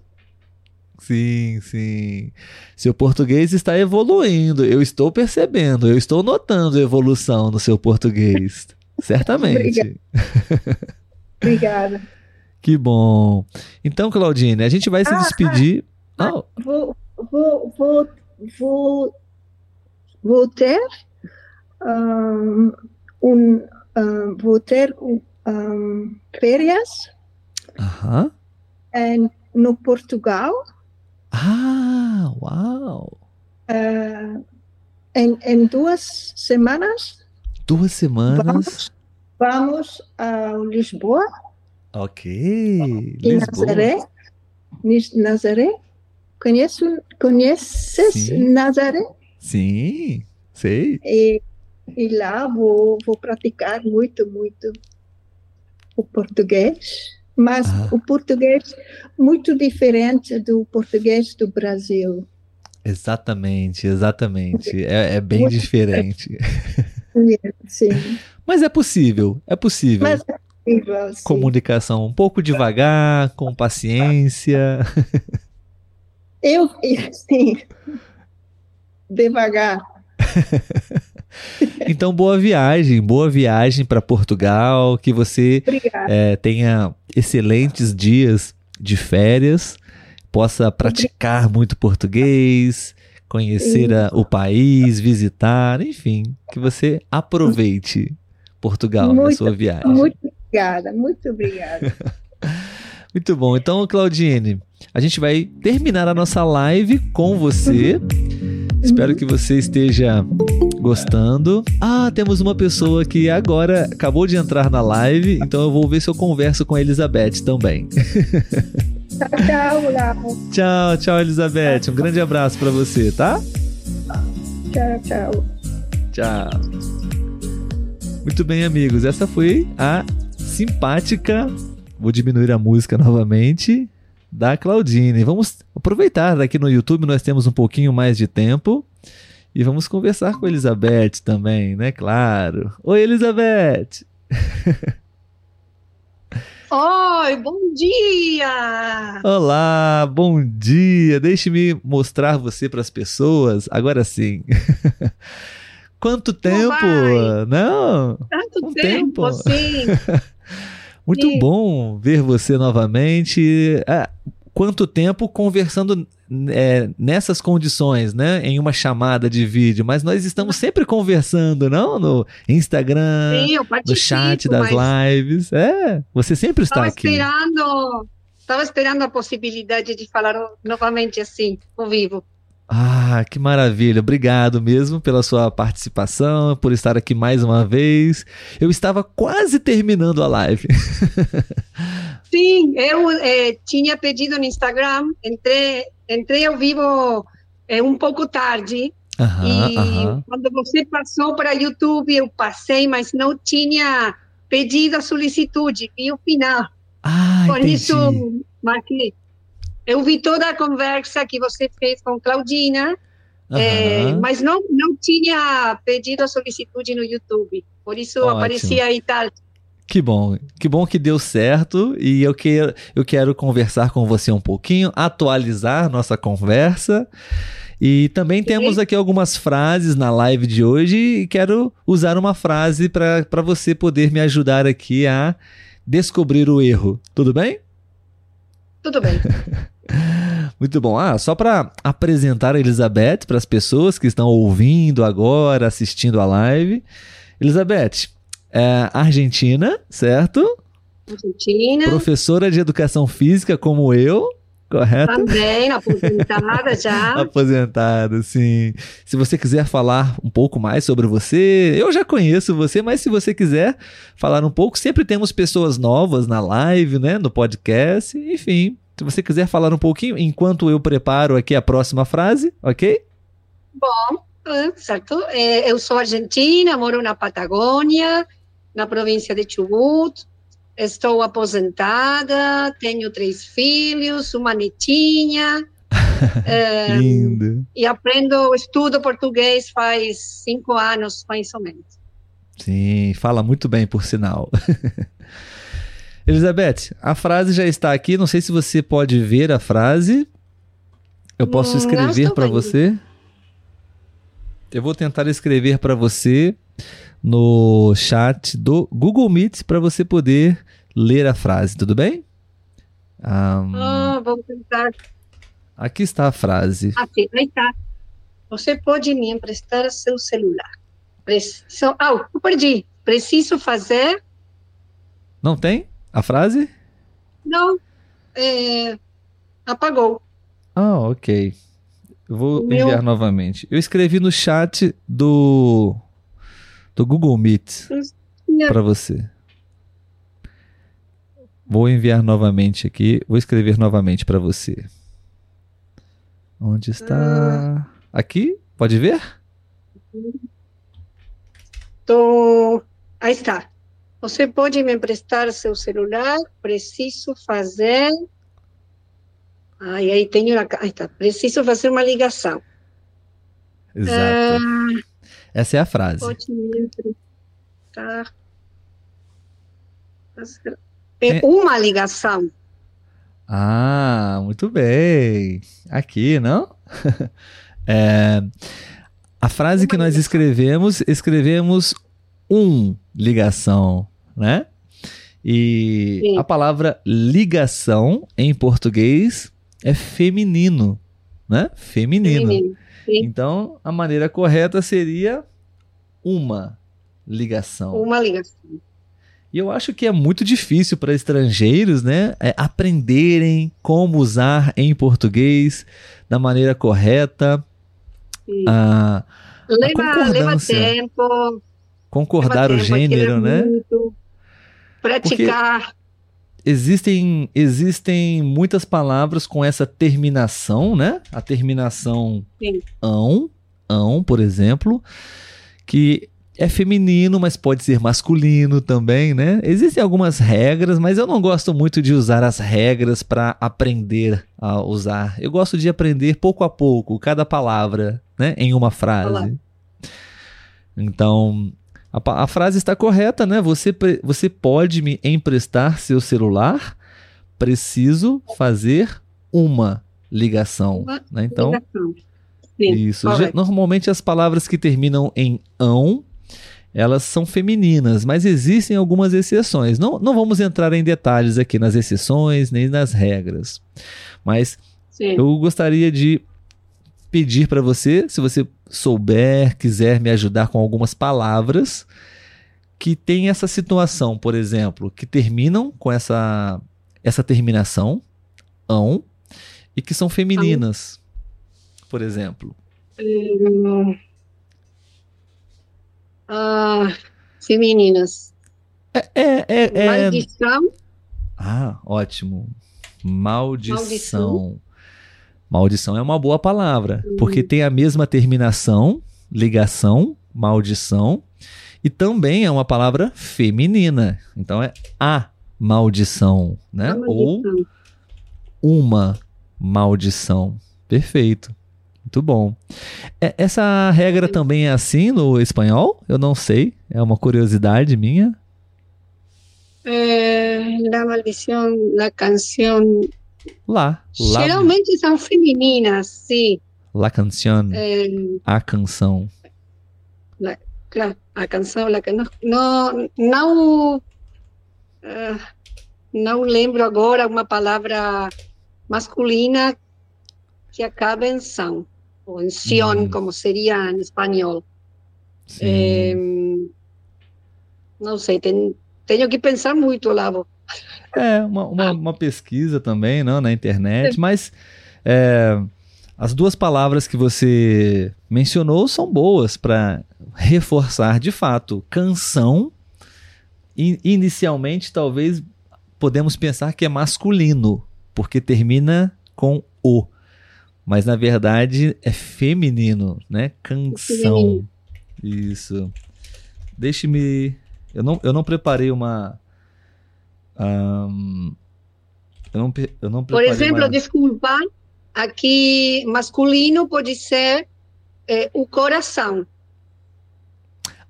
Sim, sim. Seu português está evoluindo. Eu estou percebendo, eu estou notando evolução no seu português. [laughs] Certamente. [laughs] Obrigada. Que bom. Então, Claudine, a gente vai se ah, despedir. Ah, oh. vou, vou, vou, vou, vou ter um, um, um vou ter um, férias uh -huh. no Portugal. Ah, uau! Uh, em, em duas semanas. Duas semanas. Vamos, Vamos a Lisboa. Ok. Lisboa. Nazaré. Nazaré. Conheço, conheces Sim. Nazaré? Sim, sei. E, e lá vou, vou praticar muito, muito o português, mas ah. o português muito diferente do português do Brasil. Exatamente, exatamente. É, é bem muito diferente. Sim. [laughs] Mas é possível, é possível. Mas é possível sim. Comunicação um pouco devagar, com paciência. [laughs] Eu, sim. Devagar. [laughs] então, boa viagem, boa viagem para Portugal, que você é, tenha excelentes dias de férias possa praticar muito português, conhecer a, o país, visitar, enfim, que você aproveite Portugal muito, na sua viagem. Muito obrigada, muito obrigada. [laughs] muito bom. Então, Claudine, a gente vai terminar a nossa live com você. Uhum. Espero que você esteja gostando. Ah, temos uma pessoa que agora acabou de entrar na live, então eu vou ver se eu converso com a Elizabeth também. Tchau, tchau, Tchau, tchau, Elizabeth. Um grande abraço para você, tá? Tchau, tchau. Tchau. Muito bem, amigos. Essa foi a simpática. Vou diminuir a música novamente da Claudine. Vamos aproveitar daqui no YouTube, nós temos um pouquinho mais de tempo. E vamos conversar com a Elizabeth também, né? Claro. Oi, Elizabeth! [laughs] Oi, bom dia! Olá, bom dia! Deixe-me mostrar você para as pessoas, agora sim. [laughs] Quanto tempo? Não? Tanto um tempo, tempo. sim. [laughs] Muito sim. bom ver você novamente. Ah, quanto tempo conversando é, nessas condições, né? Em uma chamada de vídeo, mas nós estamos sempre conversando, não? No Instagram, Sim, no chat das lives. É, você sempre está aqui. Esperando, estava esperando a possibilidade de falar novamente assim, ao vivo. Ah, que maravilha. Obrigado mesmo pela sua participação, por estar aqui mais uma vez. Eu estava quase terminando a live. [laughs] Sim, eu eh, tinha pedido no Instagram, entrei, entrei ao vivo eh, um pouco tarde. e quando você passou para YouTube, eu passei, mas não tinha pedido a solicitude, vi o final. Ah, Por entendi. isso, marquei. Eu vi toda a conversa que você fez com Claudina, uhum. é, mas não, não tinha pedido a solicitude no YouTube. Por isso Ótimo. aparecia aí tal. Que bom, que bom que deu certo e eu quero, eu quero conversar com você um pouquinho, atualizar nossa conversa. E também temos aqui algumas frases na live de hoje e quero usar uma frase para você poder me ajudar aqui a descobrir o erro. Tudo bem? Tudo bem. [laughs] Muito bom. Ah, só para apresentar a Elizabeth para as pessoas que estão ouvindo agora, assistindo a live. Elizabeth, é argentina, certo? Argentina. Professora de educação física como eu, correto? Também, [laughs] aposentada já. aposentada, sim. Se você quiser falar um pouco mais sobre você, eu já conheço você, mas se você quiser falar um pouco, sempre temos pessoas novas na live, né, no podcast, enfim. Se você quiser falar um pouquinho, enquanto eu preparo aqui a próxima frase, ok? Bom, é, certo. É, eu sou argentina, moro na Patagônia, na província de Chubut. Estou aposentada, tenho três filhos, uma netinha. é, [laughs] Lindo. E aprendo, estudo português faz cinco anos, mais ou menos. Sim, fala muito bem, por sinal. [laughs] Elizabeth, a frase já está aqui. Não sei se você pode ver a frase. Eu posso escrever para você? Eu vou tentar escrever para você no chat do Google Meet para você poder ler a frase, tudo bem? Um, ah, vamos tentar. Aqui está a frase. Aqui, aí está. Você pode me emprestar seu celular. Preciso... Ah, eu perdi. Preciso fazer. Não tem? A frase? Não. É... Apagou. Ah, ok. Vou Meu... enviar novamente. Eu escrevi no chat do do Google Meet para você. Vou enviar novamente aqui. Vou escrever novamente para você. Onde está? Ah. Aqui? Pode ver? Tô. Aí está. Você pode me emprestar seu celular? Preciso fazer. Ai, aí tenho a. Aí tá. Preciso fazer uma ligação. Exato. Ah, Essa é a frase. Pode me emprestar. É uma ligação. Ah, muito bem. Aqui, não? [laughs] é, a frase que nós escrevemos, escrevemos um ligação né? E Sim. a palavra ligação em português é feminino, né? Feminino. feminino então, a maneira correta seria uma ligação. Uma ligação. E eu acho que é muito difícil para estrangeiros, né, é aprenderem como usar em português da maneira correta. A, leva, a leva tempo. Concordar leva o tempo, gênero, né? Muito, praticar. Existem existem muitas palavras com essa terminação, né? A terminação Sim. ão, ão, por exemplo, que é feminino, mas pode ser masculino também, né? Existem algumas regras, mas eu não gosto muito de usar as regras para aprender a usar. Eu gosto de aprender pouco a pouco, cada palavra, né, em uma frase. Olá. Então, a, a, frase está correta, né? Você, você pode me emprestar seu celular? Preciso fazer uma ligação. Uma né? Então, ligação. Sim, isso. normalmente as palavras que terminam em ão elas são femininas, mas existem algumas exceções. Não, não vamos entrar em detalhes aqui nas exceções nem nas regras, mas Sim. eu gostaria de pedir para você, se você souber, quiser me ajudar com algumas palavras que tem essa situação, por exemplo, que terminam com essa essa terminação ão e que são femininas, por exemplo. Hum ah, femininas. É, é, é, é, Maldição. Ah, ótimo. Maldição. Maldição. Maldição é uma boa palavra, porque tem a mesma terminação, ligação, maldição, e também é uma palavra feminina. Então é a maldição, né? Maldição. Ou uma maldição. Perfeito. Muito bom. É, essa regra também é assim no espanhol? Eu não sei. É uma curiosidade minha. É, la maldição, la canção. Lá. lá. Geralmente são femininas, sim. La canción. É, a canção. La, claro, a canção, la não, não, uh, não lembro agora uma palavra masculina que acaba em são o en Sion, mm. como sería en español. Sí. Eh, não sei, tem, tenho que pensar muito, Lavo. É, uma, uma, uma pesquisa também, não, na internet, mas é, as duas palavras que você mencionou são boas para reforçar de fato. Canção, inicialmente, talvez podemos pensar que é masculino, porque termina com o mas na verdade é feminino, né? Canção. Isso. Deixe-me. Eu não, eu não preparei uma. Um... Eu, não, eu não Por exemplo, uma... desculpa, aqui masculino pode ser é, o coração.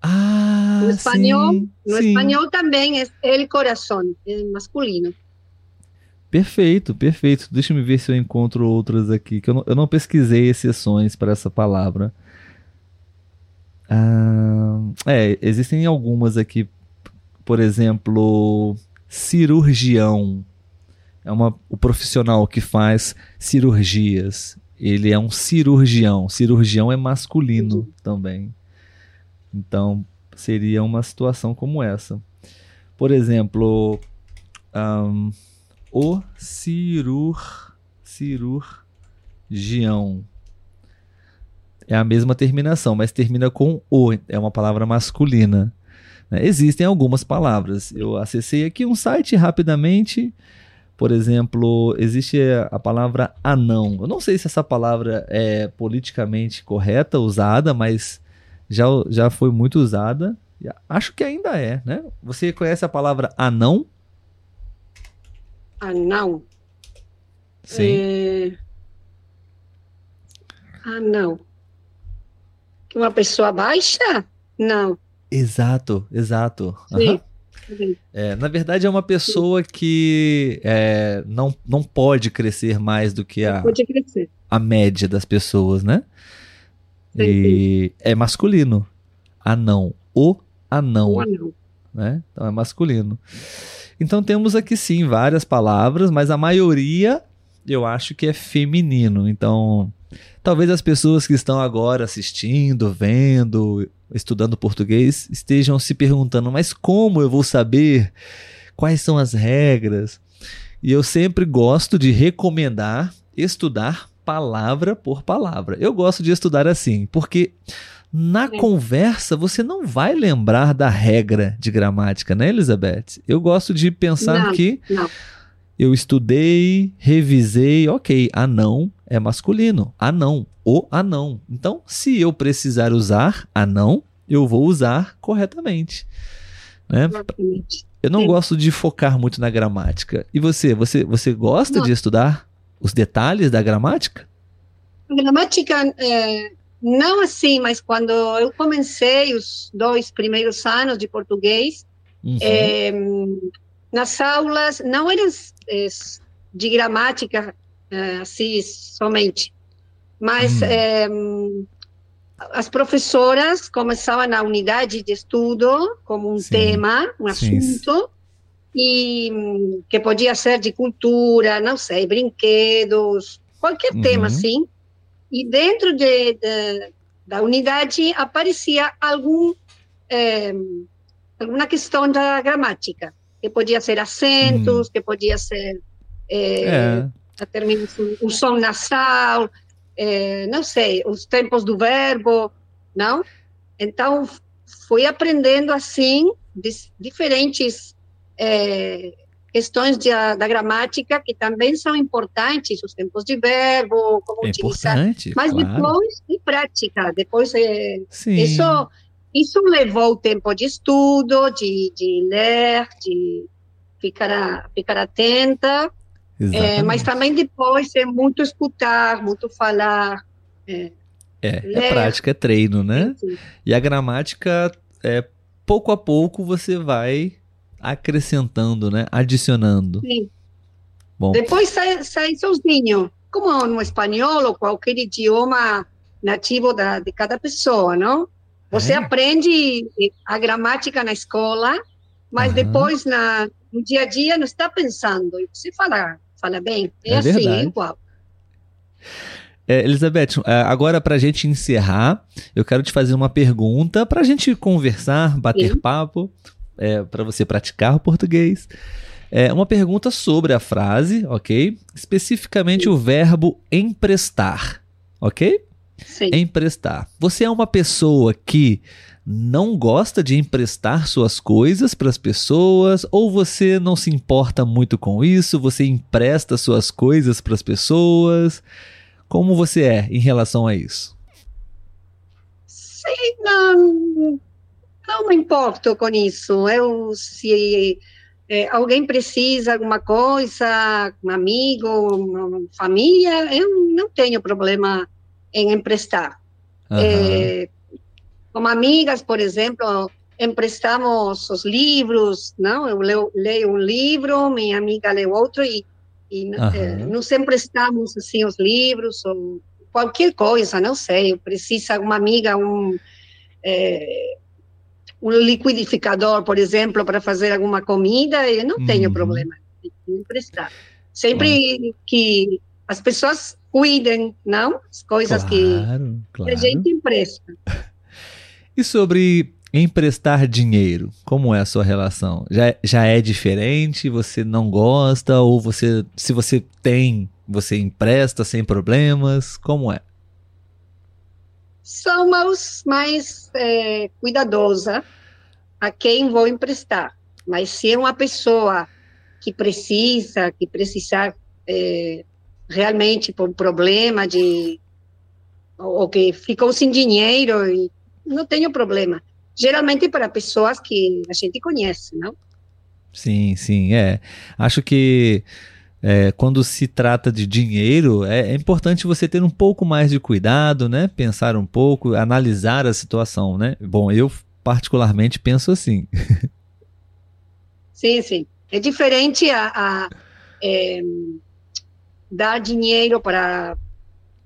Ah, no espanhol, sim, no sim. espanhol também é o coração, é masculino. Perfeito, perfeito. Deixa eu ver se eu encontro outras aqui, que eu não, eu não pesquisei exceções para essa palavra. Ah, é, existem algumas aqui. Por exemplo, cirurgião. É uma, o profissional que faz cirurgias. Ele é um cirurgião. Cirurgião é masculino também. Então, seria uma situação como essa. Por exemplo, um, o cirur, cirurgião. É a mesma terminação, mas termina com o, é uma palavra masculina. Né? Existem algumas palavras. Eu acessei aqui um site rapidamente. Por exemplo, existe a palavra anão. Eu não sei se essa palavra é politicamente correta, usada, mas já, já foi muito usada. Acho que ainda é, né? Você conhece a palavra anão? anão. Sim. É... Não. Que uma pessoa baixa? Não. Exato, exato. Sim. Uhum. É, na verdade, é uma pessoa que é, não, não pode crescer mais do que a, a média das pessoas, né? Sim, e sim. é masculino. Anão. O anão. O anão. Né? Então é masculino. Então temos aqui sim várias palavras, mas a maioria eu acho que é feminino. Então, talvez as pessoas que estão agora assistindo, vendo, estudando português estejam se perguntando: mas como eu vou saber quais são as regras? E eu sempre gosto de recomendar estudar palavra por palavra. Eu gosto de estudar assim, porque na conversa você não vai lembrar da regra de gramática, né, Elizabeth? Eu gosto de pensar não, que não. Eu estudei, revisei, ok, anão é masculino, anão, o anão. Então, se eu precisar usar anão, eu vou usar corretamente. Né? Eu não Sim. gosto de focar muito na gramática. E você, você, você gosta não. de estudar os detalhes da gramática? A gramática, é, não assim, mas quando eu comecei os dois primeiros anos de português, uhum. é, nas aulas não eram é, de gramática é, assim somente, mas uhum. as professoras começavam na unidade de estudo como um Sim. tema, um Sim. assunto, e que podia ser de cultura, não sei, brinquedos, qualquer uhum. tema assim. E dentro de, de, da unidade aparecia algum é, alguma questão da gramática, que podia ser acentos, uhum. que podia ser é, é. a terminação, o som nasal, é, não sei, os tempos do verbo, não? Então, fui aprendendo assim diferentes é, questões de, da gramática que também são importantes, os tempos de verbo, como é utilizar. Mas claro. depois de prática, depois é, isso isso levou tempo de estudo, de, de ler, de ficar ficar atenta, é, mas também depois é muito escutar, muito falar. É, é, é prática, é treino, né? Sim. E a gramática, é, pouco a pouco você vai acrescentando, né? Adicionando. Sim. Bom. Depois sai, sai sozinho, como no espanhol ou qualquer idioma nativo da, de cada pessoa, não? Você é. aprende a gramática na escola, mas uhum. depois na, no dia a dia não está pensando. E você fala, fala bem, é, é assim, verdade. igual. É, Elizabeth, é, agora para a gente encerrar, eu quero te fazer uma pergunta para a gente conversar, bater Sim. papo é, para você praticar o português. É uma pergunta sobre a frase, ok? Especificamente Sim. o verbo emprestar, ok? Sim. Emprestar. Você é uma pessoa que não gosta de emprestar suas coisas para as pessoas ou você não se importa muito com isso? Você empresta suas coisas para as pessoas? Como você é em relação a isso? Sim, não, não me importo com isso. Eu, se é, alguém precisa alguma coisa, um amigo, uma família, eu não tenho problema em emprestar. Uhum. É, como amigas, por exemplo, emprestamos os livros, não? Eu leio, leio um livro, minha amiga lê outro e, e uhum. é, nos emprestamos assim os livros ou qualquer coisa, não sei. Precisa uma amiga um é, um liquidificador, por exemplo, para fazer alguma comida, eu não tenho uhum. problema de emprestar. Sempre que as pessoas cuidem, não? As coisas claro, que, claro. a gente empresta. [laughs] E sobre emprestar dinheiro, como é a sua relação? Já, já é diferente? Você não gosta? Ou você, se você tem, você empresta sem problemas? Como é? somos mais é, cuidadosa a quem vou emprestar. Mas se é uma pessoa que precisa, que precisar é, realmente por problema de ou que ficou sem dinheiro, não tenho problema. Geralmente para pessoas que a gente conhece, não? Sim, sim, é. Acho que é, quando se trata de dinheiro, é, é, importante você ter um pouco mais de cuidado, né? Pensar um pouco, analisar a situação, né? Bom, eu particularmente penso assim. [laughs] Sim, sim. É diferente a, a é, dar dinheiro para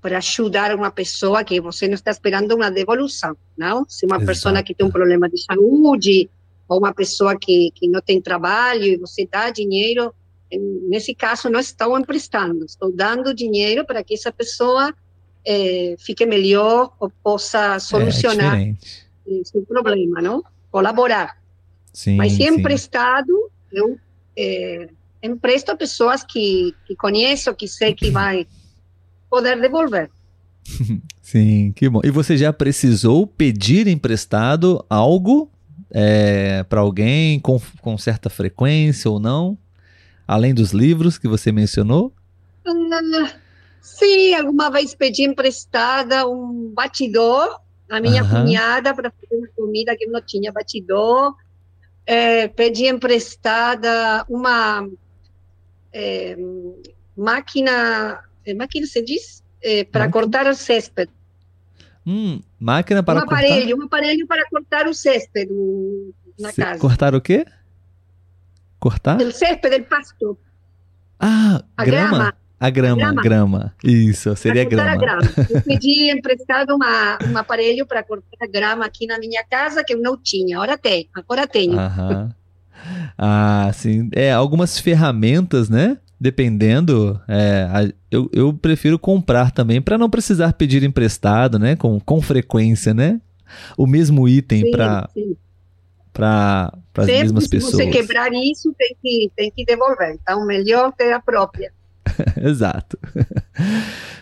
para ajudar uma pessoa que você não está esperando uma devolução, não? Se uma Exato. pessoa que tem um problema de saúde ou uma pessoa que, que não tem trabalho e você dá dinheiro, nesse caso, não estou emprestando, estou dando dinheiro para que essa pessoa é, fique melhor ou possa solucionar é esse problema, não? Colaborar. Sim, Mas se é emprestado, eu é, empresto a pessoas que, que conheço, que sei que vai poder devolver. [laughs] Sim, que bom. E você já precisou pedir emprestado algo é, para alguém com, com certa frequência ou não? Além dos livros que você mencionou? Uh, sim, alguma vez pedi emprestada um batidor a minha uh -huh. cunhada para fazer uma comida que não tinha batidor. É, pedi emprestada uma é, máquina, é, máquina se diz? É, para cortar o césped. Hum, máquina para um aparelho, cortar? um aparelho para cortar o césped na Se, casa. Cortar o quê? Cortar? O césped, o pasto. Ah, a grama. grama. A grama, grama, grama. Isso, seria grama. grama. [laughs] Eu pedi emprestado uma, um aparelho para cortar grama aqui na minha casa que eu não tinha. Agora tem, agora tenho. Aham. Ah, sim. É, algumas ferramentas, né? dependendo, é, eu, eu prefiro comprar também para não precisar pedir emprestado, né? Com, com frequência, né? O mesmo item para para as mesmas pessoas. Se você quebrar isso, tem que, tem que devolver. Então, melhor ter a própria. [laughs] Exato.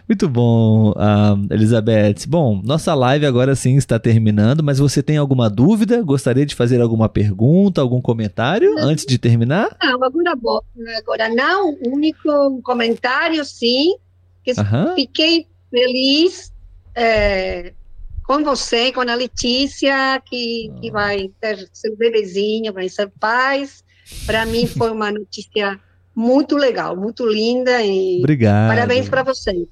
Muito bom, uh, Elizabeth. Bom, nossa live agora sim está terminando, mas você tem alguma dúvida? Gostaria de fazer alguma pergunta, algum comentário antes de terminar? Não, agora, agora não. O único comentário, sim, que uh -huh. fiquei feliz é, com você, com a Letícia, que, que ah. vai ter seu bebezinho, vai ser pais. Para mim foi uma notícia muito legal, muito linda e Obrigado. parabéns para vocês.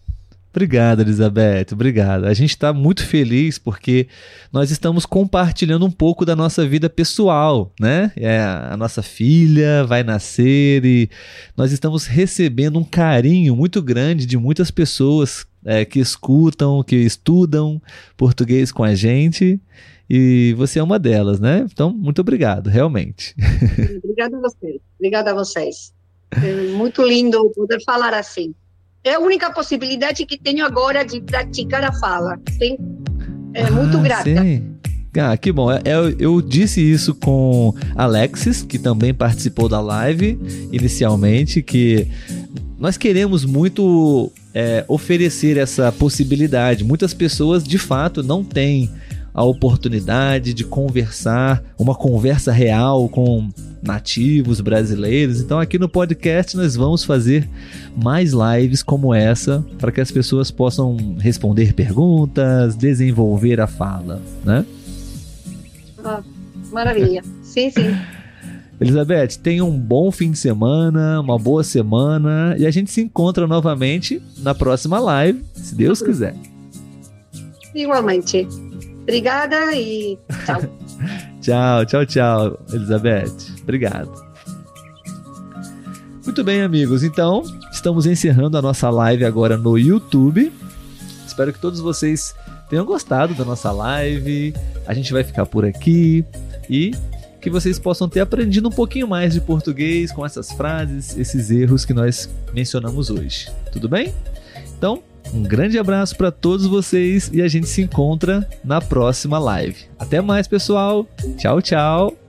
Obrigado, Elizabeth. Obrigado. A gente está muito feliz porque nós estamos compartilhando um pouco da nossa vida pessoal, né? É, a nossa filha vai nascer e nós estamos recebendo um carinho muito grande de muitas pessoas é, que escutam, que estudam português com a gente. E você é uma delas, né? Então, muito obrigado, realmente. [laughs] Obrigada a vocês. Obrigada a vocês. É muito lindo poder falar assim. É a única possibilidade que tenho agora de praticar a fala. Sim? É ah, muito grata. Sim. Ah, que bom. É, eu, eu, disse isso com Alexis, que também participou da live inicialmente, que nós queremos muito é, oferecer essa possibilidade. Muitas pessoas, de fato, não têm a oportunidade de conversar, uma conversa real com nativos brasileiros. Então, aqui no podcast, nós vamos fazer mais lives como essa para que as pessoas possam responder perguntas, desenvolver a fala, né? Ah, maravilha. sim, sim. Elizabeth, tenha um bom fim de semana, uma boa semana e a gente se encontra novamente na próxima live, se Deus quiser. Igualmente. Obrigada e tchau. [laughs] tchau, tchau, tchau, Elizabeth. Obrigado. Muito bem, amigos. Então, estamos encerrando a nossa live agora no YouTube. Espero que todos vocês tenham gostado da nossa live. A gente vai ficar por aqui e que vocês possam ter aprendido um pouquinho mais de português com essas frases, esses erros que nós mencionamos hoje. Tudo bem? Então, um grande abraço para todos vocês e a gente se encontra na próxima live. Até mais, pessoal. Tchau, tchau.